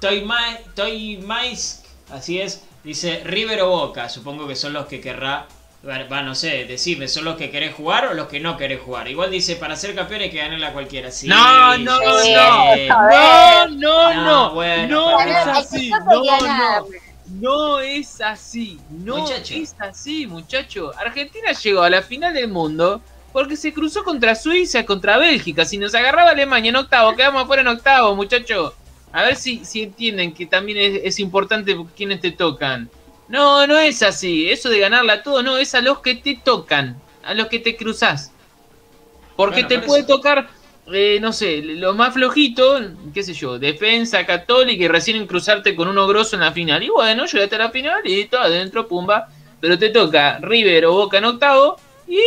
Toy, Ma- Toy Mais, así es, dice River o Boca, supongo que son los que querrá, va, no sé, decime, ¿son los que querés jugar o los que no querés jugar? Igual dice, para ser campeón hay que ganarle a cualquiera. Sí, No, no, no, no, no, No, no, bueno, no es así, no es así, no Muchacho. es así, muchacho. Argentina llegó a la final del mundo porque se cruzó contra Suiza, contra Bélgica. Si nos agarraba Alemania en octavo, quedamos afuera en octavo, muchacho. A ver si, si entienden que también es, es importante quiénes te tocan. No, no es así. Eso de ganarla a todo, no, es a los que te tocan, a los que te cruzás. Porque Bueno, te puede eso. tocar eh, no sé, lo más flojito, qué sé yo, defensa católica y recién cruzarte con uno grosso en la final. Y bueno, llegaste a la final y todo adentro, pumba. Pero te toca River o Boca en octavo y...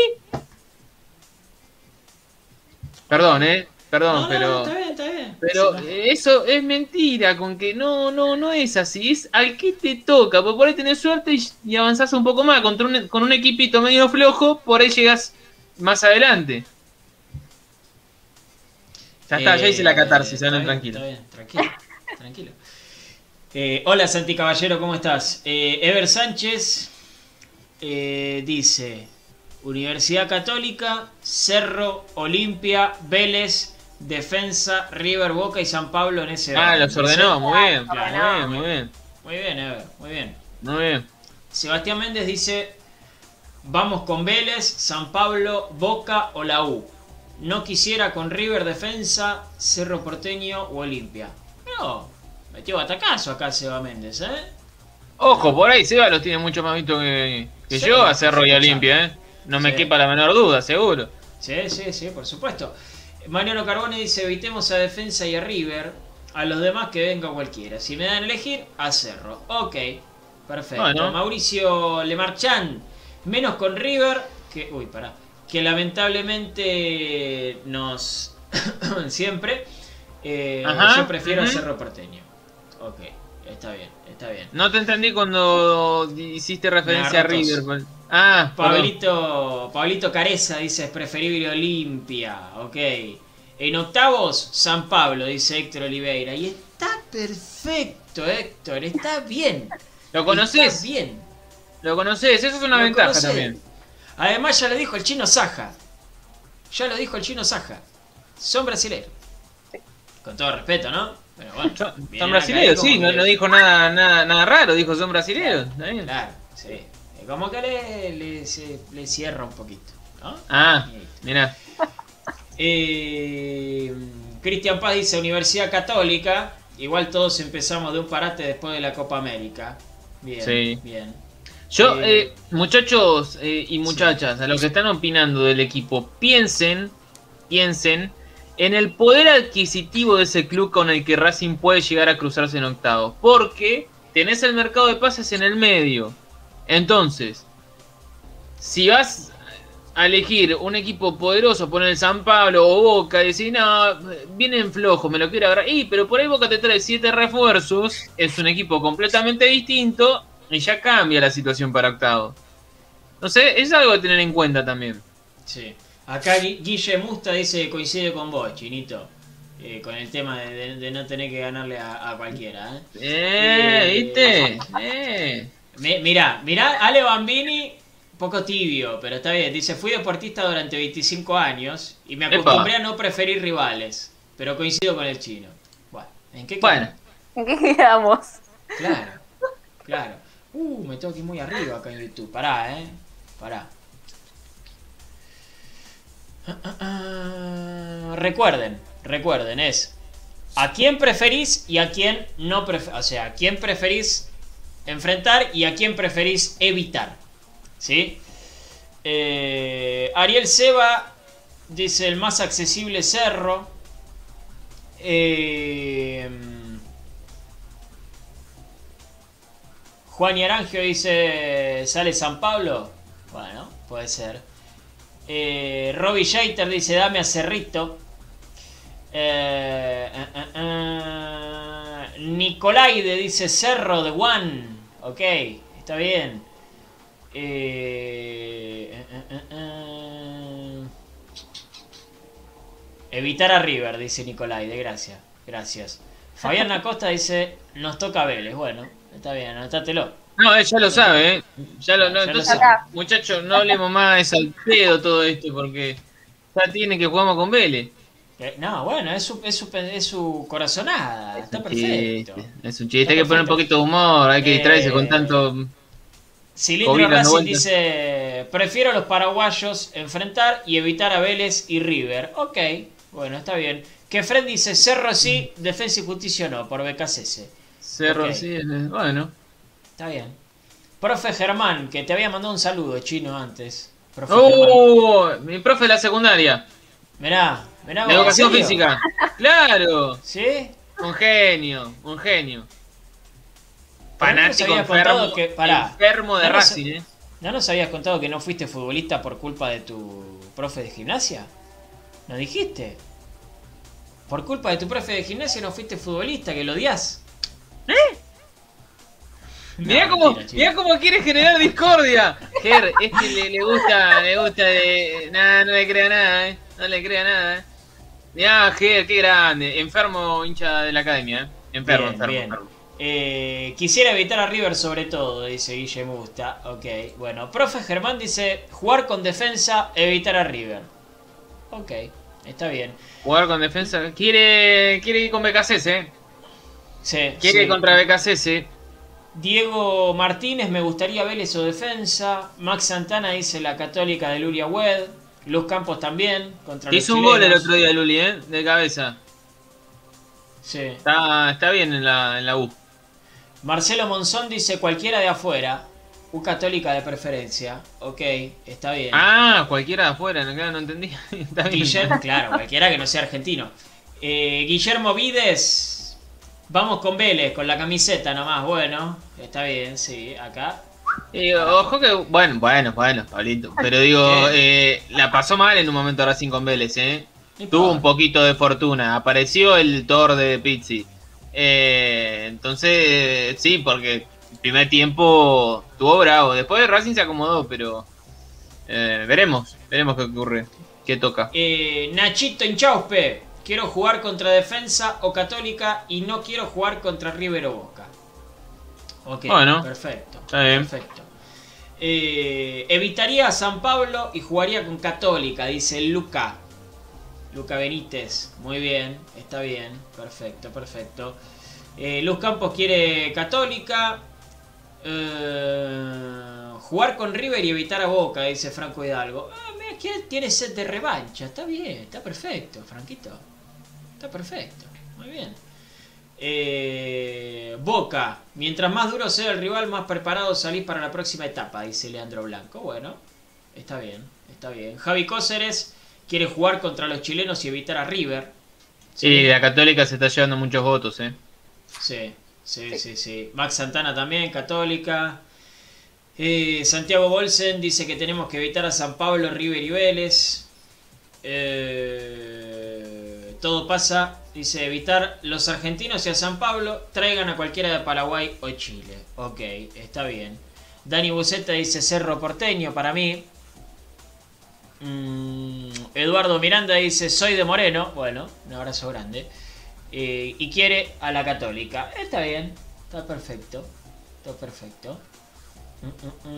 Perdón, eh, perdón, No, no, pero... está bien, está bien. Pero Sí, eh, eso es mentira, con que no, no, no es así, es al que te toca, porque por ahí tenés suerte y, y avanzás un poco más, contra un, con un equipito medio flojo, por ahí llegas más adelante. Ya está, ya hice la catarsis, Eh, está bien, tranquilo. Está bien, tranquilo, [LAUGHS] tranquilo. Eh, hola Santi Caballero, ¿cómo estás? Eh, Ever Sánchez eh, dice, Universidad Católica, Cerro, Olimpia, Vélez, Defensa, River, Boca y San Pablo en ese Ah, los ordenó, muy bien, muy bien, muy bien, Muy bien, Ever, muy bien. muy bien. Sebastián Méndez dice, vamos con Vélez, San Pablo, Boca o la U. No quisiera con River Defensa, Cerro Porteño o Olimpia. No, metió batacazo acá Seba Méndez, ¿eh? Ojo, por ahí Seba los tiene mucho más visto que, que Sí, yo a Cerro y. Olimpia, ¿eh? No me Sí. quepa la menor duda, seguro. Sí, sí, sí, por supuesto. Mariano Carbone dice, evitemos a Defensa y a River, a los demás que venga cualquiera. Si me dan a elegir, a Cerro. Ok, perfecto. Bueno. Mauricio Lemarchán, menos con River, que... Uy, pará. Que lamentablemente nos... [COUGHS] siempre. eh, Ajá, yo prefiero a ujú. Cerro Porteño. Ok, está bien, está bien. No te entendí cuando hiciste referencia a. River. Ah. Pablito, Pablito Careza dice es preferible Olimpia, ok. En octavos, San Pablo, dice Héctor Oliveira. Y está perfecto, Héctor, está bien. ¿Lo conoces? Está bien. Lo conoces, eso es una Lo ventaja conocés. también. Además ya lo dijo el chino Saja. Ya lo dijo el chino Saja. Son brasileños. Con todo respeto, ¿no? Pero bueno. Son, brasileños, como sí, no, dijo nada, nada, nada raro, dijo son brasileños. bien. Claro, sí. Como que le, le, se- le cierra un poquito, ¿no? Ah, mira. [LAUGHS] Eh, Cristian Paz dice Universidad Católica. Igual todos empezamos de un parate después de la Copa América. Bien, Sí. bien. Yo, Eh, eh, muchachos eh, y muchachas, a los que están opinando del equipo, piensen, piensen en el poder adquisitivo de ese club con el que Racing puede llegar a cruzarse en octavos. Porque tenés el mercado de pases en el medio. Entonces, si vas a elegir un equipo poderoso, poner el San Pablo o Boca, y decir, no, vienen flojos, me lo quiero agarrar. Y, pero por ahí Boca te trae siete refuerzos, es un equipo completamente distinto y ya cambia la situación para octavos. No sé, es algo a tener en cuenta también. Sí. Acá Gui- Guille Musta dice coincide con vos, Chinito. eh, con el tema de, de- de no tener que ganarle a, a cualquiera. ¿eh? Eh, ¿viste? Eh. Mi- mirá, mirá, Ale Bambini, poco tibio, pero está bien. Dice, fui deportista durante 25 años y me Epa. acostumbré a no preferir rivales, pero coincido con el chino. Bueno, ¿en qué Bueno, ¿En qué quedamos? Claro, claro. Uh, me tengo que ir muy arriba acá en YouTube. Pará, eh. Pará. Ah, ah, ah. Recuerden, recuerden, es a quién preferís y a quién no preferís. O sea, a quién preferís enfrentar y a quién preferís evitar. ¿Sí? Eh, Ariel Seba dice el más accesible cerro. Eh, Juan y Arangio dice, ¿sale San Pablo? Bueno, puede ser. Eh, Robbie Shater dice, dame a Cerrito. Eh, Nicolaide dice, Cerro de One. Ok, está bien. Eh, eh, eh, eh. Evitar a River, dice Nicolaide, gracias. Gracias. Fabián [LAUGHS] Acosta dice, nos toca Vélez. Bueno, está bien, anótatelo. no, él ya lo sabe, ¿eh? Ya lo, no, Ya lo entonces, sabe. muchachos, no hablemos más, al pedo todo esto, porque ya tiene que jugamos con Vélez. Eh, No, bueno, es su, es su, es su corazonada. Está perfecto. chiste, es un chiste, Está hay que poner un poquito de humor, hay que distraerse Eh, con tanto... Cilindro Racing dice: Prefiero a los paraguayos enfrentar y evitar a Vélez y River. Ok, bueno, está bien. Que Fred dice: Cerro sí, Defensa y Justicia no, por BKCS. Cerro, ok. sí, eh, bueno. Está bien. Profe Germán, que te había mandado un saludo chino antes. Profe Germán. ¡Oh! Mi profe de la secundaria. Mirá, Mirá La educación física. Claro. ¿Sí? Un genio, un genio. Fanático enfermo, que- pará. enfermo de No nos- Racing, ¿eh? ¿No nos habías contado que no fuiste futbolista por culpa de tu profe de gimnasia? ¿No dijiste? Por culpa de tu profe de gimnasia no fuiste futbolista, que lo odias. Mirá No, cómo, mentira, mirá cómo quiere generar discordia. Ger, es que le, le gusta, le gusta de. Nada, no le crea nada, eh. No le crea nada, eh. Mirá, qué grande. Enfermo hincha de la academia, eh. Enfermo, Bien, enfermo, bien. enfermo. Eh, quisiera evitar a River sobre todo, dice Guille Musta. Ok, bueno. Profe Germán dice, jugar con defensa, evitar a River. Ok, está bien. Jugar con defensa. Quiere, quiere ir con BKCS, eh. Sí, Quiere sí. ir contra BKCS. Diego Martínez, me gustaría Vélez o defensa. Max Santana dice la católica de Luria Wed. Luz Campos también, contra Hizo un gol el otro día, Luli, eh. De cabeza. Sí. Está, está bien en la, en la U. Marcelo Monzón dice cualquiera de afuera. U católica de preferencia. Ok, está bien. Ah, cualquiera de afuera, no, claro, no entendí. [LAUGHS] Está bien. Claro, cualquiera que no sea argentino. Eh, Guillermo Vides, vamos con Vélez, con la camiseta nomás. Bueno, está bien, sí, acá. Ojo que, bueno, bueno, bueno, Pablito. Pero digo, [LAUGHS] eh, la pasó mal en un momento Racing con Vélez, ¿eh? Tuvo un poquito de fortuna. Apareció el Thor de Pizzi. Eh, entonces, sí, porque el primer tiempo tuvo bravo. Después Racing se acomodó, pero eh, veremos, veremos qué ocurre, qué toca. Eh, Nachito Inchauspe, quiero jugar contra Defensa o Católica y no quiero jugar contra River o Boca. Ok, Bueno, perfecto. Está. Perfecto. Eh, evitaría a San Pablo y jugaría con Católica, dice Luca. Luca Benítez, muy bien, está bien, perfecto, perfecto. Eh, Luz Campos quiere Católica. Eh, jugar con River y evitar a Boca, dice Franco Hidalgo. Ah, mira, que tiene sed de revancha, está bien, está perfecto, Franquito. Está perfecto, muy bien. Eh, Boca, mientras más duro sea el rival, más preparado salís para la próxima etapa, dice Leandro Blanco. Bueno, está bien, está bien. Javi Cóceres quiere jugar contra los chilenos y evitar a River. Sí, la Católica se está llevando muchos votos, ¿eh? Sí, sí, sí, sí. Max Santana también, católica. Eh, Santiago Bolsen dice que tenemos que evitar a San Pablo, River y Vélez. Eh, todo pasa, dice evitar los argentinos y a San Pablo. Traigan a cualquiera de Paraguay o Chile. Ok, está bien. Dani Buceta dice Cerro Porteño para mí. Mm, Eduardo Miranda dice soy de Moreno. Bueno, un abrazo grande. Eh, y quiere a la católica. Está bien, está perfecto. Está perfecto. Mm, mm,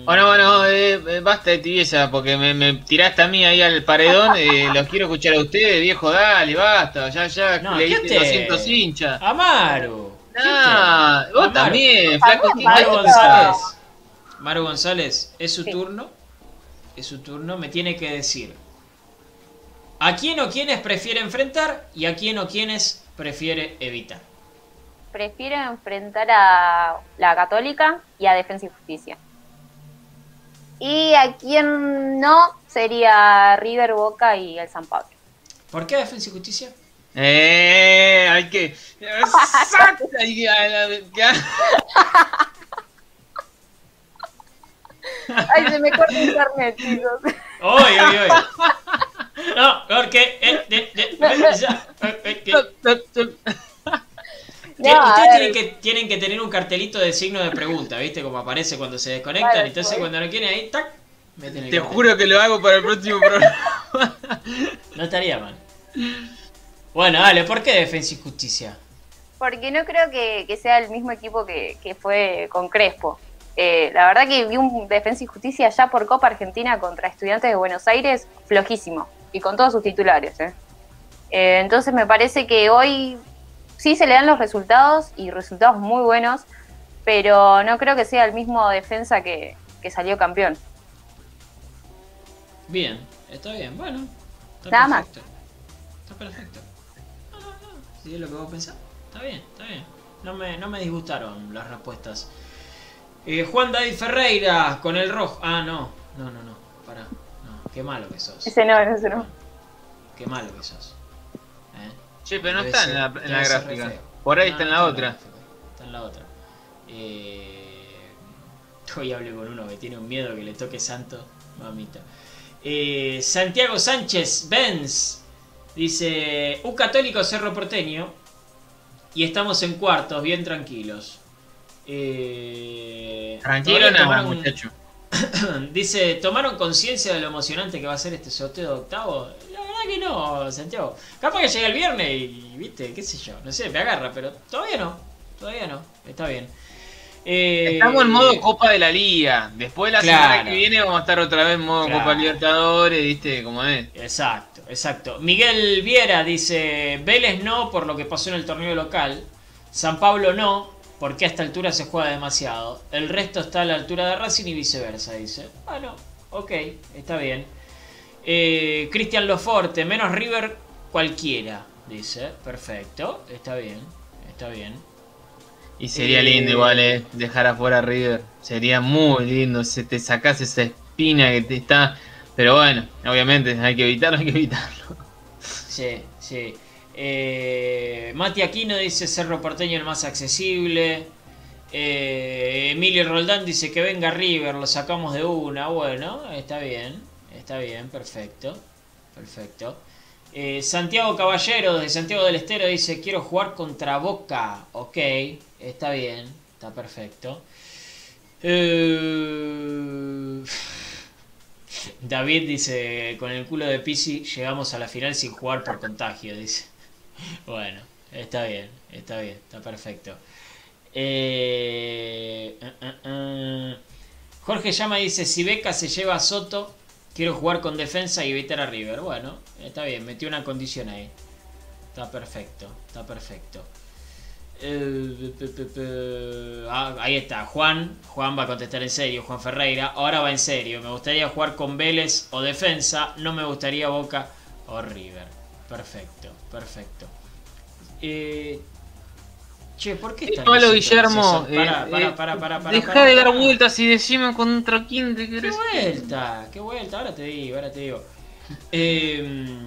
mm. Bueno, bueno, eh, eh, basta de tibieza porque me, me tiraste a mí ahí al paredón. eh, [LAUGHS] los quiero escuchar a ustedes, viejo, dale, basta. Ya, ya, No, le ¿qué diste te- 200 hinchas. Amaru. ¿Qué Ah, te- vos también, flaco. También, ¿qué- Maru Maru. González. Maru González, es su Sí. turno. Es su turno. Me tiene que decir a quién o quiénes prefiere enfrentar y a quién o quiénes prefiere evitar. Prefiero enfrentar a la Católica y a Defensa y Justicia. Y a quien no sería River, Boca y el San Pablo. ¿Por qué Defensa y Justicia? Eh, hay que. [LAUGHS] Ay, se me corta internet, chicos. ¡Oy, oy, oy! No, porque. eh, de- de- ya, eh, eh, que- Ustedes tienen que, tienen que tener un cartelito de signo de pregunta, ¿viste? Como aparece cuando se desconectan. Claro, entonces, cuando no quieren ahí, ¡tac! Meten el Te cartel. juro que lo hago para el próximo programa. [LAUGHS] No estaría mal. Bueno, dale, ¿por qué Defensa y Justicia? Porque no creo que, que sea el mismo equipo que, que fue con Crespo. Eh, la verdad que vi un Defensa y Justicia ya por Copa Argentina contra Estudiantes de Buenos Aires flojísimo y con todos sus titulares. ¿eh? Eh, entonces me parece que hoy sí se le dan los resultados y resultados muy buenos, pero no creo que sea el mismo defensa que, que salió campeón. Bien, está bien, bueno. Está Nada más. perfecto. Está perfecto. No, no, no. Si es lo que vos pensás, está bien, está bien. No me, no me disgustaron las respuestas. Eh, Juan David Ferreira con el rojo. Ah, no, no, no, no. Pará. No, qué malo que sos. Ese no, ese no. Qué malo que sos. ¿Eh? Che, pero no está en la, en gráfica. Por ahí No, está en no la la otra. Está en la otra. Eh, [LAUGHS] hoy hablé con uno que tiene un miedo que le toque santo. Mamita. Eh, Santiago Sánchez Benz dice: Un católico cerro porteño. Y estamos en cuartos, bien tranquilos. Eh, Tranquilo nada, muchacho. [COUGHS] Dice, ¿tomaron conciencia de lo emocionante que va a ser este sorteo de octavo? La verdad que no, Santiago. Capaz que llega el viernes y, viste, qué sé yo, no sé, me agarra, pero todavía no, todavía no, está bien. Eh, Estamos en modo Copa de la Liga. Después la Claro. semana que viene vamos a estar otra vez en modo Claro. Copa Libertadores, viste cómo es. Exacto, exacto. Miguel Viera dice, Vélez no por lo que pasó en el torneo local, San Pablo no, porque a esta altura se juega demasiado. El resto está a la altura de Racing y viceversa, dice. Bueno, ok, está bien. Eh, Cristian Loforte, menos River cualquiera, dice. Perfecto, está bien, está bien. Y sería Eh, lindo igual, eh, dejar afuera a River. Sería muy lindo, se te sacas esa espina que te está... Pero bueno, obviamente hay que evitarlo, hay que evitarlo. Sí, sí. Eh, Mati Aquino dice Cerro Porteño el más accesible. Eh, Emilio Roldán dice que venga River, lo sacamos de una. Bueno, está bien, está bien, perfecto. Perfecto. Eh, Santiago Caballero de Santiago del Estero dice quiero jugar contra Boca. Ok, está bien, está perfecto. Eh, [LAUGHS] David dice, con el culo de Pisi llegamos a la final sin jugar por contagio, dice. [LAUGHS] Bueno, está bien, está bien, está perfecto. Eh. Jorge Llama dice, si Beca se lleva a Soto, quiero jugar con defensa y evitar a River. Bueno, está bien, metió una condición ahí. Está perfecto, está perfecto. Eh, ah, ahí está, Juan. Juan va a contestar en serio, Juan Ferreira. Ahora va en serio. Me gustaría jugar con Vélez o defensa. No me gustaría Boca o River. Perfecto, perfecto. Eh, che, ¿por qué están Pablo así Guillermo, esos? Pará, eh, eh, pará, pará, pará, deja de dar vueltas y decime contra quién te ¡Qué querés. vuelta! ¡Qué vuelta! Ahora te digo, ahora te digo. Eh,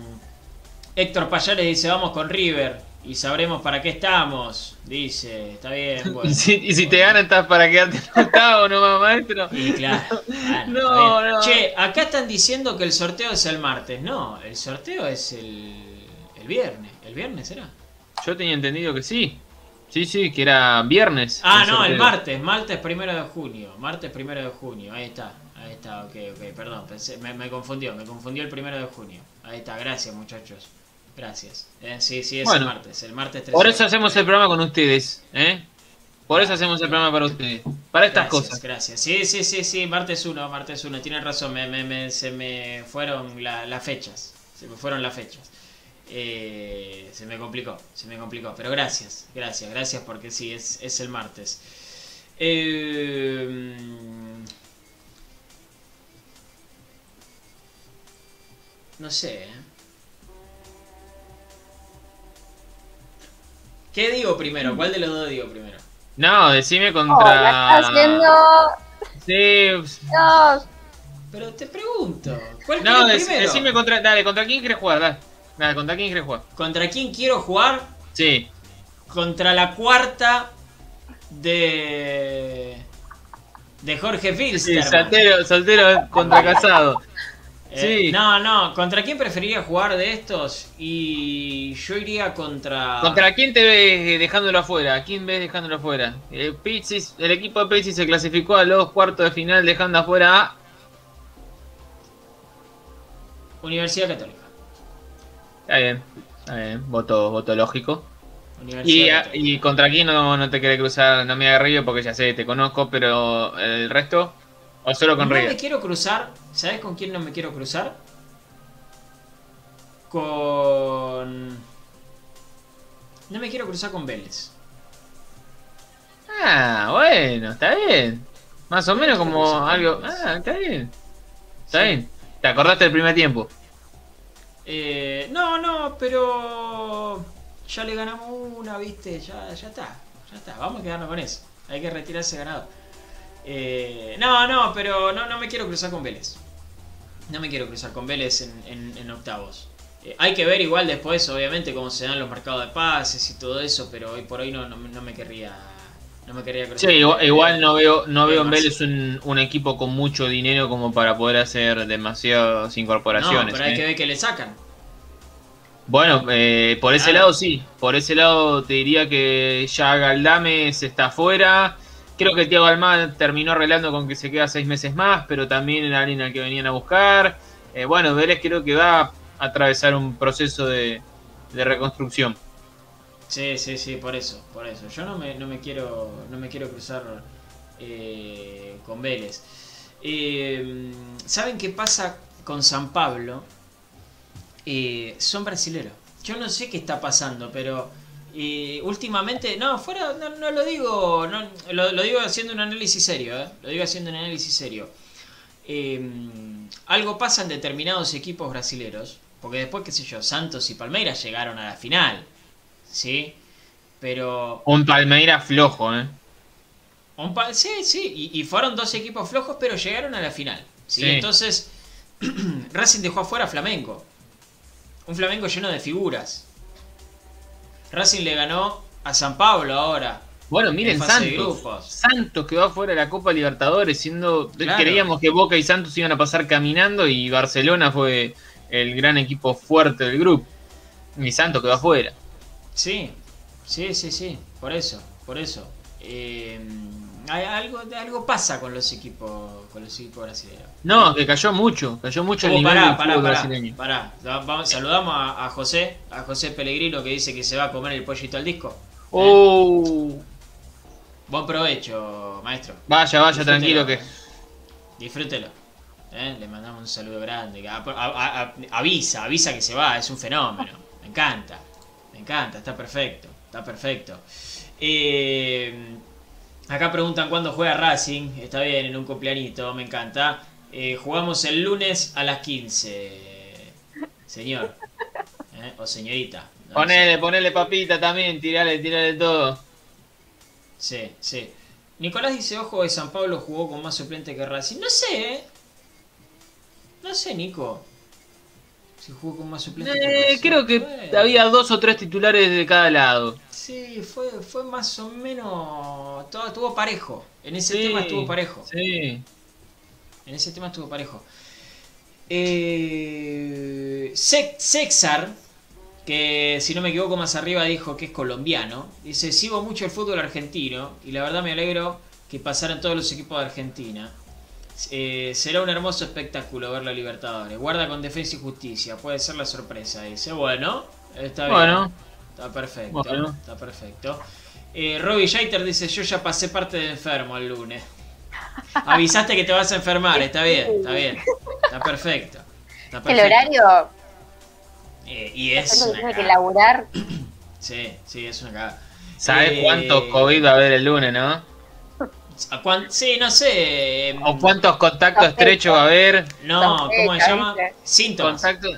Héctor Payares dice, vamos con River. Y sabremos para qué estamos. Dice, está bien, [LAUGHS] bueno. Y si, y si te ganan, estás para quedarte en octavo nomás, maestro. Y [LAUGHS] claro. No, está no. Che, acá están diciendo que el sorteo es el martes. No, el sorteo es el, el viernes. ¿El viernes será? Yo tenía entendido que sí. Sí, sí, que era viernes. Ah, no, el martes. Martes primero de junio. Martes primero de junio. Ahí está. Ahí está, ok, ok. Perdón, pensé- me, me confundió. Me confundió el primero de junio. Ahí está, gracias muchachos. Gracias. Eh, sí, sí, es Bueno. el martes. El martes 13. Por eso hacemos el programa con ustedes, ¿eh? Por eso hacemos el programa para ustedes. Para estas Gracias, cosas. Gracias. Sí, sí, sí, sí. Martes 1, martes 1. Tienes razón. Me, me- me- se me fueron la- las fechas. Se me fueron las fechas. Eh, se me complicó. Se me complicó. Pero gracias. Gracias. Gracias porque sí, es, es el martes. Eh, no sé. ¿eh? ¿Qué digo primero? ¿Cuál de los dos digo primero? No, decime Oh, contra. está haciendo. Sí. Dios. Pero te pregunto. ¿Cuál No, dec- primero? decime contra. Dale, ¿contra quién quieres jugar? Dale. Dale, ¿contra quién quieres jugar? ¿Contra quién quiero jugar? Sí. Contra la cuarta de. de Jorge Sí, Filsterman. soltero, soltero contra casado. Eh, sí. No, no, ¿contra quién preferiría jugar de estos? Y yo iría contra. ¿Contra quién te ves dejándolo afuera? ¿A quién ves dejándolo afuera? El, Pizzis- el equipo de Pizzi se clasificó a los cuartos de final dejando afuera a. Universidad Católica. Está bien, está bien, voto, voto lógico. Y, a- Católica. y contra quién no, no te querés cruzar, no me hagas River porque ya sé, te conozco, pero el resto, o solo con no River. me quiero cruzar. ¿Sabes con quién no me quiero cruzar? Con. No me quiero cruzar con Vélez. Ah, bueno, está bien. Más o menos como algo. Ah, está bien. Está Sí. bien. ¿Te acordaste del primer tiempo? Eh, no, no, pero ya le ganamos una, viste, ya, ya está, ya está, vamos a quedarnos con eso. Hay que retirarse ganado. Eh, no, no, pero no, no me quiero cruzar con Vélez. No me quiero cruzar con Vélez en, en- octavos. Eh, hay que ver igual después, obviamente, cómo se dan los mercados de pases y todo eso, pero hoy por hoy no, no me querría. No me querría Sí, igual, igual no veo, no veo en Vélez un, un equipo con mucho dinero como para poder hacer demasiadas incorporaciones. No, pero hay ¿eh? que ver qué le sacan. Bueno, eh, por ese Claro. lado sí. Por ese lado te diría que ya Galdames está afuera. Creo que Thiago Almada terminó arreglando con que se queda seis meses más, pero también era alguien al que venían a buscar. Eh, bueno, Vélez creo que va a atravesar un proceso de, de reconstrucción. Sí, sí, sí, por eso, por eso. Yo no me, no me quiero, no me quiero cruzar eh, con Vélez. Eh, ¿Saben qué pasa con San Pablo? Eh, son brasileros. Yo no sé qué está pasando, pero eh, últimamente, no, fuera, no, no lo digo, no, lo, digo haciendo un análisis serio, lo digo haciendo un análisis serio. Eh, algo pasa en determinados equipos brasileros, porque después, qué sé yo, Santos y Palmeiras llegaron a la final, ¿sí? Pero Un Palmeiras flojo, ¿eh? un pa- sí, sí, y, y fueron dos equipos flojos, pero llegaron a la final. ¿sí? Sí. Entonces, [CLEARS THROAT] Racing dejó afuera a Flamengo. Un Flamengo lleno de figuras. Racing le ganó a San Pablo ahora. Bueno, miren Santos. Santos que va fuera de la Copa Libertadores, siendo Claro. creíamos que Boca y Santos iban a pasar caminando y Barcelona fue el gran equipo fuerte del grupo. Y Santos que va afuera. Sí, sí, sí, sí, por eso, por eso. Eh, hay algo, algo pasa con los equipos, con los equipos brasileños. No, que cayó mucho, cayó mucho el Oh, nivel pará, pará, pará, brasileño. pará. Da- vamos- saludamos a, a José, a José Pellegrino que dice que se va a comer el pollito al disco. Oh, Buen provecho, maestro. vaya, vaya, Disfrútelo. tranquilo que Disfrútelo. ¿eh? Le mandamos un saludo grande. A- a- a- avisa, avisa que se va, es un fenómeno. Me encanta, me encanta, está perfecto, está perfecto. Eh, acá preguntan cuándo juega Racing. Está bien, en un cumpleañito, me encanta. Eh, jugamos el lunes a las 15. Señor. ¿eh? O señorita. no sé. ponele, ponele papita también, tirale, tirale todo. Sí, sí. Nicolás dice, ojo, de San Pablo jugó con más suplente que Racing. No sé, ¿eh? No sé, Nico. Si jugó con más suplente que Eh, creo que Fue- había dos o tres titulares de cada lado. Sí, fue, fue más o menos... Todo, estuvo parejo. En ese Sí, tema estuvo parejo. Sí. En ese tema estuvo parejo. Eh, Sex- Sexar, que si no me equivoco más arriba dijo que es colombiano, dice, sigo mucho el fútbol argentino y la verdad me alegro que pasaran todos los equipos de Argentina. Eh, será un hermoso espectáculo ver la Libertadores. Guarda con defensa y justicia, puede ser la sorpresa, dice. Bueno, está bien. Bueno, Está perfecto, Bueno. está perfecto. Eh, Robbie Jaiter dice, yo ya pasé parte de enfermo el lunes. Avisaste que te vas a enfermar, está bien, está bien. Está perfecto. Está El horario, Eh, y es una tiene que laburar. Sí, sí, es una cagada. ¿sabes Eh, cuántos COVID va a haber el lunes, no? ¿A cuán- Sí, no sé. eh, ¿O cuántos contactos estrechos va a haber? No, ¿cómo se llama? Síntomas. Contacto,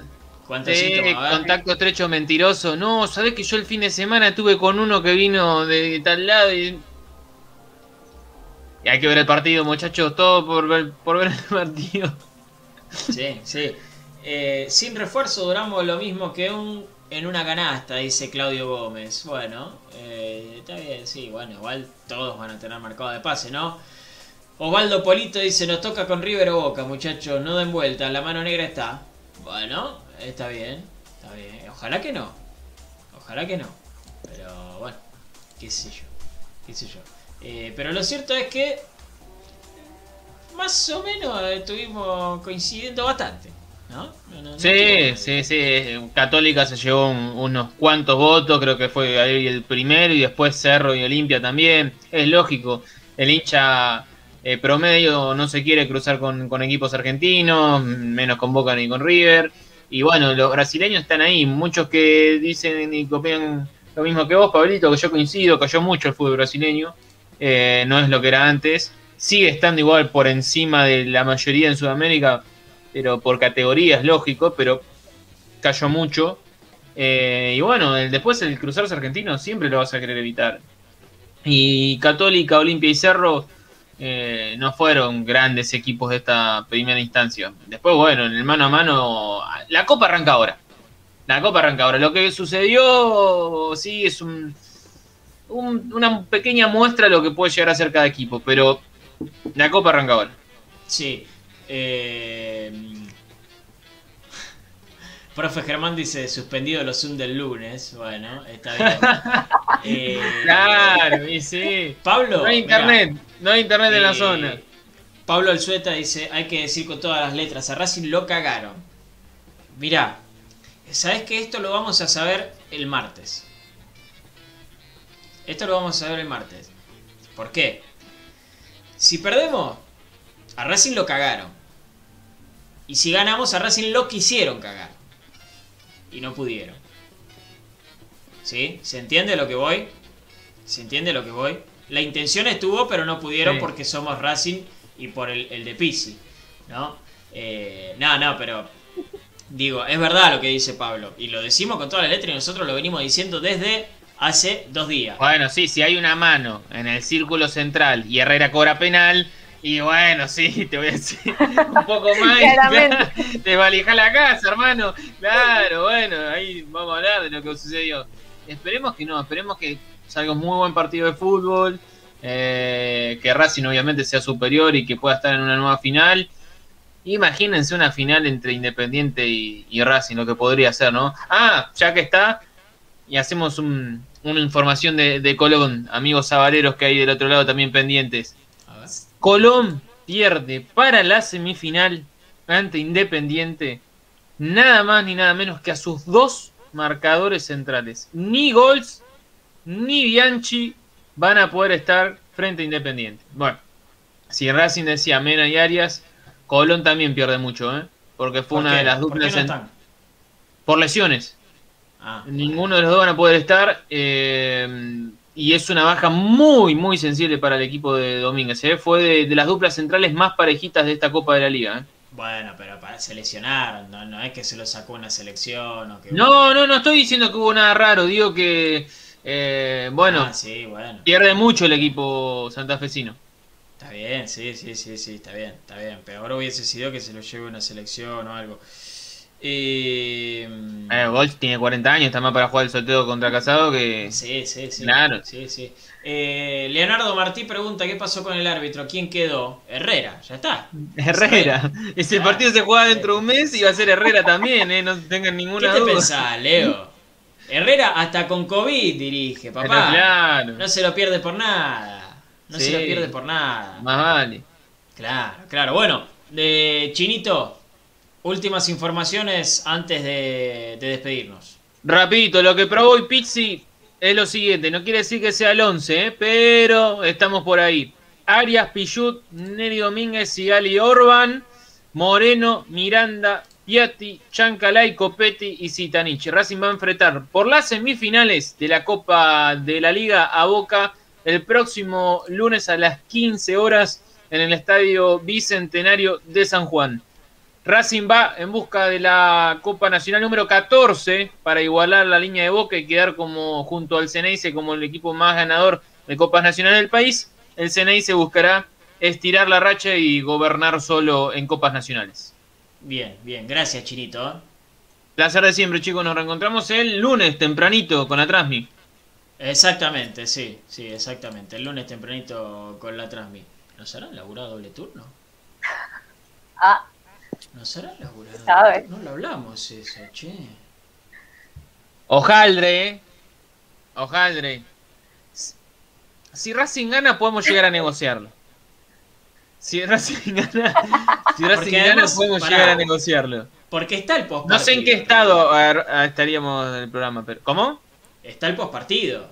¿Cuántos sí, síntomas a haber? contacto estrecho mentiroso. No, ¿sabés que yo el fin de semana estuve con uno que vino de tal lado y... y hay que ver el partido, muchachos, todo por ver, por ver el [LAUGHS] partido. Sí, sí. Eh, sin refuerzo duramos lo mismo que un en una canasta, dice Claudio Gómez. Bueno, eh, está bien, sí, bueno, igual todos van a tener marcado de pase, ¿no? Osvaldo Polito dice, nos toca con River Boca, muchachos, no den vuelta, la mano negra está. Bueno, está bien, está bien. Ojalá que no. Ojalá que no. Pero bueno, qué sé yo. Qué sé yo. Eh, pero lo cierto es que más o menos estuvimos coincidiendo bastante. ¿No? No, no, no Sí, sí, sí. Católica se llevó un- unos cuantos votos, creo que fue ahí el primero y después Cerro y Olimpia también. Es lógico, el hincha eh, promedio no se quiere cruzar con, con equipos argentinos, menos con Boca ni con River. Y bueno, los brasileños están ahí, muchos que dicen y copian lo mismo que vos, Pablito, que yo coincido, cayó mucho el fútbol brasileño, eh, no es lo que era antes. Sigue estando igual por encima de la mayoría en Sudamérica, pero por categorías, lógico, pero cayó mucho. Eh, y bueno, después el cruzarse argentino siempre lo vas a querer evitar. Y Católica, Olimpia y Cerro eh, no fueron grandes equipos de esta primera instancia. Después, bueno, en el mano a mano, la copa arranca ahora. La Copa arranca ahora. Lo que sucedió, sí, es un, un- una pequeña muestra de lo que puede llegar a ser cada equipo, pero la Copa arranca ahora. Sí. Eh, Profe Germán dice suspendido los Zoom del lunes. Bueno, está bien. [LAUGHS] Eh, Claro, y sí. Pablo. No hay mirá, internet, no hay internet en la eh, zona. Pablo Alzueta dice, hay que decir con todas las letras, a Racing lo cagaron. Mirá, ¿sabés que esto lo vamos a saber el martes? Esto lo vamos a saber el martes. ¿Por qué? Si perdemos, a Racing lo cagaron. Y si ganamos, a Racing lo quisieron cagar. Y no pudieron. ¿Sí? ¿Se entiende lo que voy? ¿Se entiende lo que voy? La intención estuvo, pero no pudieron Sí. porque somos Racing y por el, el de Pisi. ¿No? Eh, no, no, pero digo, es verdad lo que dice Pablo. Y lo decimos con todas las letras y nosotros lo venimos diciendo desde hace dos días. Bueno, sí, si hay una mano en el círculo central y Herrera cobra penal, y bueno, sí, [LAUGHS] te voy a decir un poco [LAUGHS] más. Claramente. [LAUGHS] te valija la casa, hermano. Claro, bueno, ahí vamos a hablar de lo que sucedió. Esperemos que no, esperemos que salga un muy buen partido de fútbol, eh, que Racing obviamente sea superior y que pueda estar en una nueva final. Imagínense una final entre Independiente y, y Racing, lo que podría ser, ¿no? Ah, ya que está, y hacemos un- una información de, de Colón, amigos sabaleros que hay del otro lado también pendientes. Colón pierde para la semifinal ante Independiente nada más ni nada menos que a sus dos marcadores centrales. Ni Gols ni Bianchi van a poder estar frente a Independiente. Bueno, si Racing decía Mena y Arias, Colón también pierde mucho, ¿eh? Porque fue ¿Por una qué? de las ¿Por duplas no en- están? por lesiones. Ah, Ninguno de los dos van a poder estar. eh, y es una baja muy, muy sensible para el equipo de Domínguez. ¿eh? Fue de, de las duplas centrales más parejitas de esta Copa de la Liga. ¿eh? Bueno, pero para se lesionaron, no, no es que se lo sacó una selección o que No, no, no estoy diciendo que hubo nada raro. Digo que, eh, bueno, Ah, sí, bueno. pierde mucho el equipo santafesino. Está bien, sí, sí, sí, sí, está bien, está bien. Peor hubiese sido que se lo lleve una selección o algo. Eh, Eh, tiene 40 años, está más para jugar el sorteo contra Casado que. sí, sí, sí. Claro. Sí, sí. Eh, Leonardo Martí pregunta qué pasó con el árbitro, quién quedó. Herrera, ya está. Herrera. [LAUGHS] Ese Claro. partido se juega dentro de un mes y va a ser Herrera también, ¿eh? no tengan ¿Qué ninguna te duda. pensás, Leo? Herrera hasta con COVID dirige, papá. claro, No se lo pierde por nada. No se lo pierde por nada. más vale. Claro, claro. Bueno, de Chinito, últimas informaciones antes de, de despedirnos. Rapidito, lo que probó hoy Pizzi es lo siguiente. No quiere decir que sea el 11, ¿eh? pero estamos por ahí. Arias, Pichut, Neri Domínguez, Sigali Orban, Moreno, Miranda, Piatti, Chancalay, Copetti y Zitanich. Racing va a enfrentar por las semifinales de la Copa de la Liga a Boca el próximo lunes a las 15 horas en el Estadio Bicentenario de San Juan. Racing va en busca de la Copa Nacional número 14 para igualar la línea de Boca y quedar como junto al Ceneice como el equipo más ganador de Copas Nacionales del país. El Ceneice buscará estirar la racha y gobernar solo en Copas Nacionales. Bien, bien. Gracias, Chinito. ¿eh? Placer de siempre, chicos. Nos reencontramos el lunes tempranito con la Transmi. Exactamente, sí, sí, exactamente. El lunes tempranito con la Transmi. ¿No será laburado doble turno? Ah, ¿No será laburado? sabe? No lo hablamos eso, che. Ojaldre, ¿eh? Ojaldre. Si Racing gana, podemos llegar a negociarlo. Si Racing gana, si Racing gana además, podemos pará. llegar a negociarlo. Porque está el post No sé en qué estado ver, estaríamos en el programa, pero ¿cómo? Está el postpartido.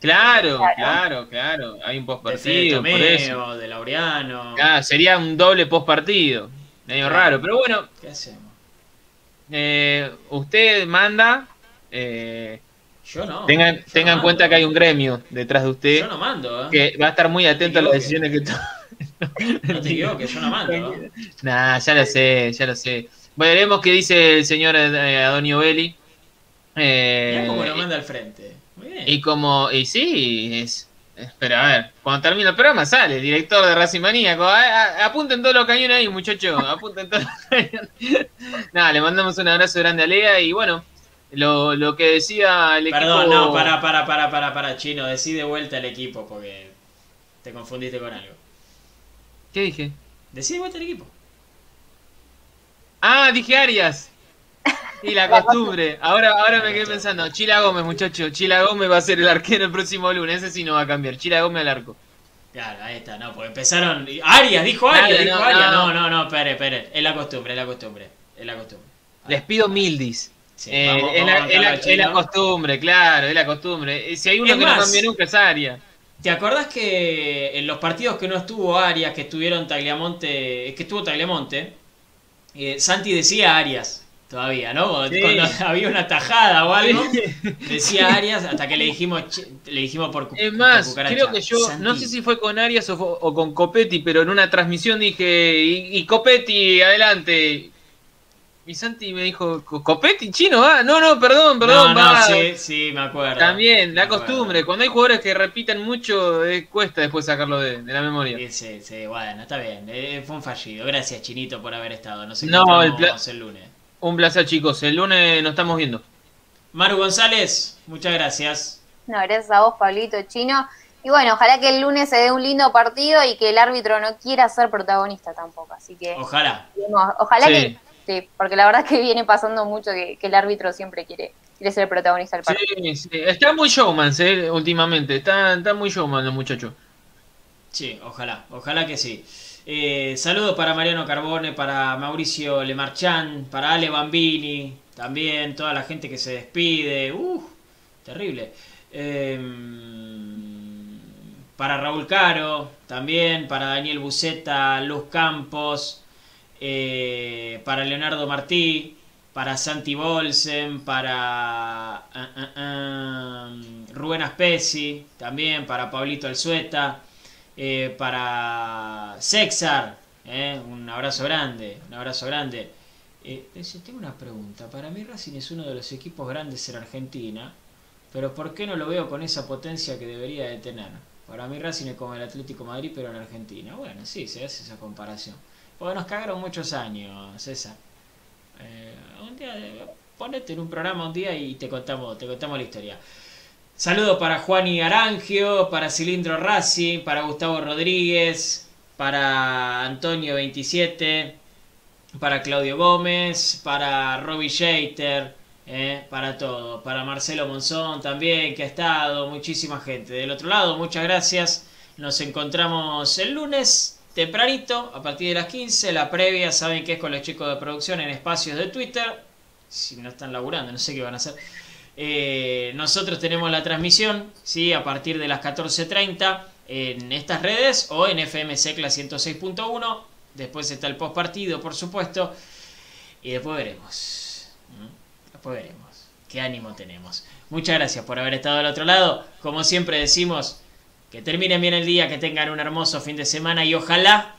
Claro, Claro. claro, claro. Hay un De por eso. Tomeo, de Laureano. Ah, sería un doble postpartido. Medio raro, pero bueno, ¿Qué hacemos? eh, usted manda. eh, Yo no. tengan yo tengan no cuenta que hay un gremio detrás de usted Yo no mando, ¿eh? que va a estar muy atento a las decisiones que toma. No te equivoques, yo no mando. ¿eh? [LAUGHS] Nah, ya lo sé, ya lo sé. Veremos qué dice el señor eh, Adonio Belli. Eh, Mirá cómo lo manda al frente. Muy bien. y como, y sí, es. Espera, a ver, cuando termine el programa sale el director de Racing Maníaco. A- a- apunten todos los cañones ahí, muchachos. Apunten todos los cañones. [LAUGHS] Nada, le mandamos un abrazo grande a Lea y bueno, lo, lo que decía el Perdón, equipo. no, para, para, para, para, para, chino, decí de vuelta el equipo porque te confundiste con algo. ¿Qué dije? Decí de vuelta el equipo. Ah, dije Arias. Y la costumbre. Ahora, ahora me quedé pensando. Chila Gómez, muchacho. Chila Gómez va a ser el arquero el próximo lunes. Ese sí no va a cambiar. Chila Gómez al arco. Claro, ahí está, no, porque empezaron. Arias, dijo Arias, dijo no, Arias. No, no. no, no, espere, espere. Es la costumbre, es la costumbre. Es la costumbre. Les pido mildis. Sí, Eh, vamos- es, vamos la, bancarlo es la- al es la chino. costumbre, claro, es la costumbre. Eh, Si hay uno Es que no más- cambia nunca es Arias. ¿Te acordás que en los partidos que no estuvo Arias, que estuvieron Tagliamonte, es que estuvo Tagliamonte, eh, Santi decía Arias todavía, ¿no? Cuando, Sí. cuando [LAUGHS] había una tajada o algo, decía Arias hasta que le dijimos le dijimos por Es más, cucaracha. creo que yo, Santi. no sé si fue con Arias o, con Copetti, pero en una transmisión dije, y, y Copetti, adelante. Y Santi me dijo, "¿Co- ¿Copetti, chino? Ah, no, no, perdón, perdón, no, no, va". sí, sí, me acuerdo. También, la Me acuerdo. costumbre. Cuando hay jugadores que repiten mucho, eh, cuesta después sacarlo de, de la memoria. Sí, sí, sí, bueno, está bien. eh, fue un fallido. Gracias, Chinito, por haber estado. Nos No, encontramos el pla- el lunes. Un placer, chicos. El lunes nos estamos viendo. Maru González, muchas gracias. No, gracias a vos, Pablito Chino. Y bueno, ojalá que el lunes se dé un lindo partido y que el árbitro no quiera ser protagonista tampoco. Así que Ojalá. Ojalá Sí. que. Sí, porque la verdad es que viene pasando mucho que, que el árbitro siempre quiere, quiere ser el protagonista del partido. Sí, sí. Está muy showman, eh, últimamente. Está, está muy showman los muchachos. Sí, ojalá, ojalá que sí. Eh, saludos para Mariano Carbone, para Mauricio Lemarchán, para Ale Bambini, también toda la gente que se despide. Uh, terrible. Em, para Raúl Caro, también, para Daniel Buceta, Luz Campos, eh, para Leonardo Martí, para Santi Bolsen, para ah, ah, Rubén Aspesi, también para Pablito Alzueta, eh, para Sexar, eh, un abrazo grande, un abrazo grande. Eh, tengo una pregunta, para mí Racing es uno de los equipos grandes en Argentina, pero ¿por qué no lo veo con esa potencia que debería de tener? Para mí Racing es como el Atlético Madrid, pero en Argentina. Bueno, sí, se hace esa comparación. Porque nos cagaron muchos años, César. Eh, un día, ponete en un programa un día y te contamos, te contamos la historia. Saludos para Juani Arangio, para Cilindro Racing, para Gustavo Rodríguez, para Antonio 27, para Claudio Gómez, para Robbie Shater, eh, para todo, para Marcelo Monzón también, que ha estado, muchísima gente. Del otro lado, muchas gracias. Nos encontramos el lunes tempranito, a partir de las 15. La previa, saben que es con los chicos de producción en espacios de Twitter. Si no están laburando, no sé qué van a hacer. Eh, nosotros tenemos la transmisión, ¿sí? A partir de las 14.30 en estas redes o en FM Secla 106.1. Después está el post partido, por supuesto. Y después veremos. Después veremos. Qué ánimo tenemos. Muchas gracias por haber estado al otro lado. Como siempre decimos, que terminen bien el día, que tengan un hermoso fin de semana y ojalá,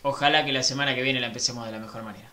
ojalá que la semana que viene la empecemos de la mejor manera.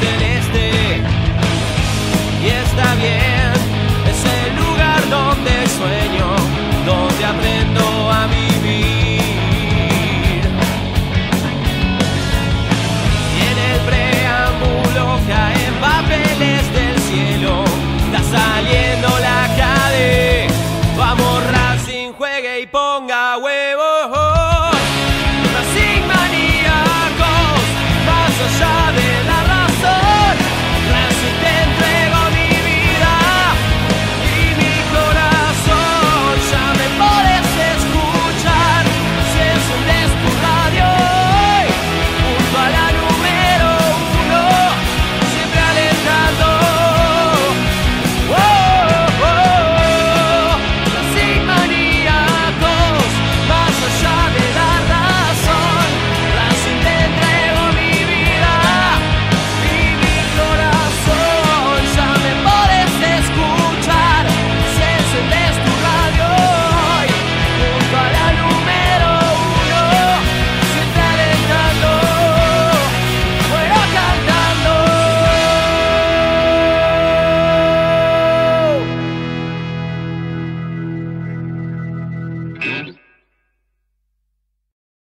Celeste. Y está bien.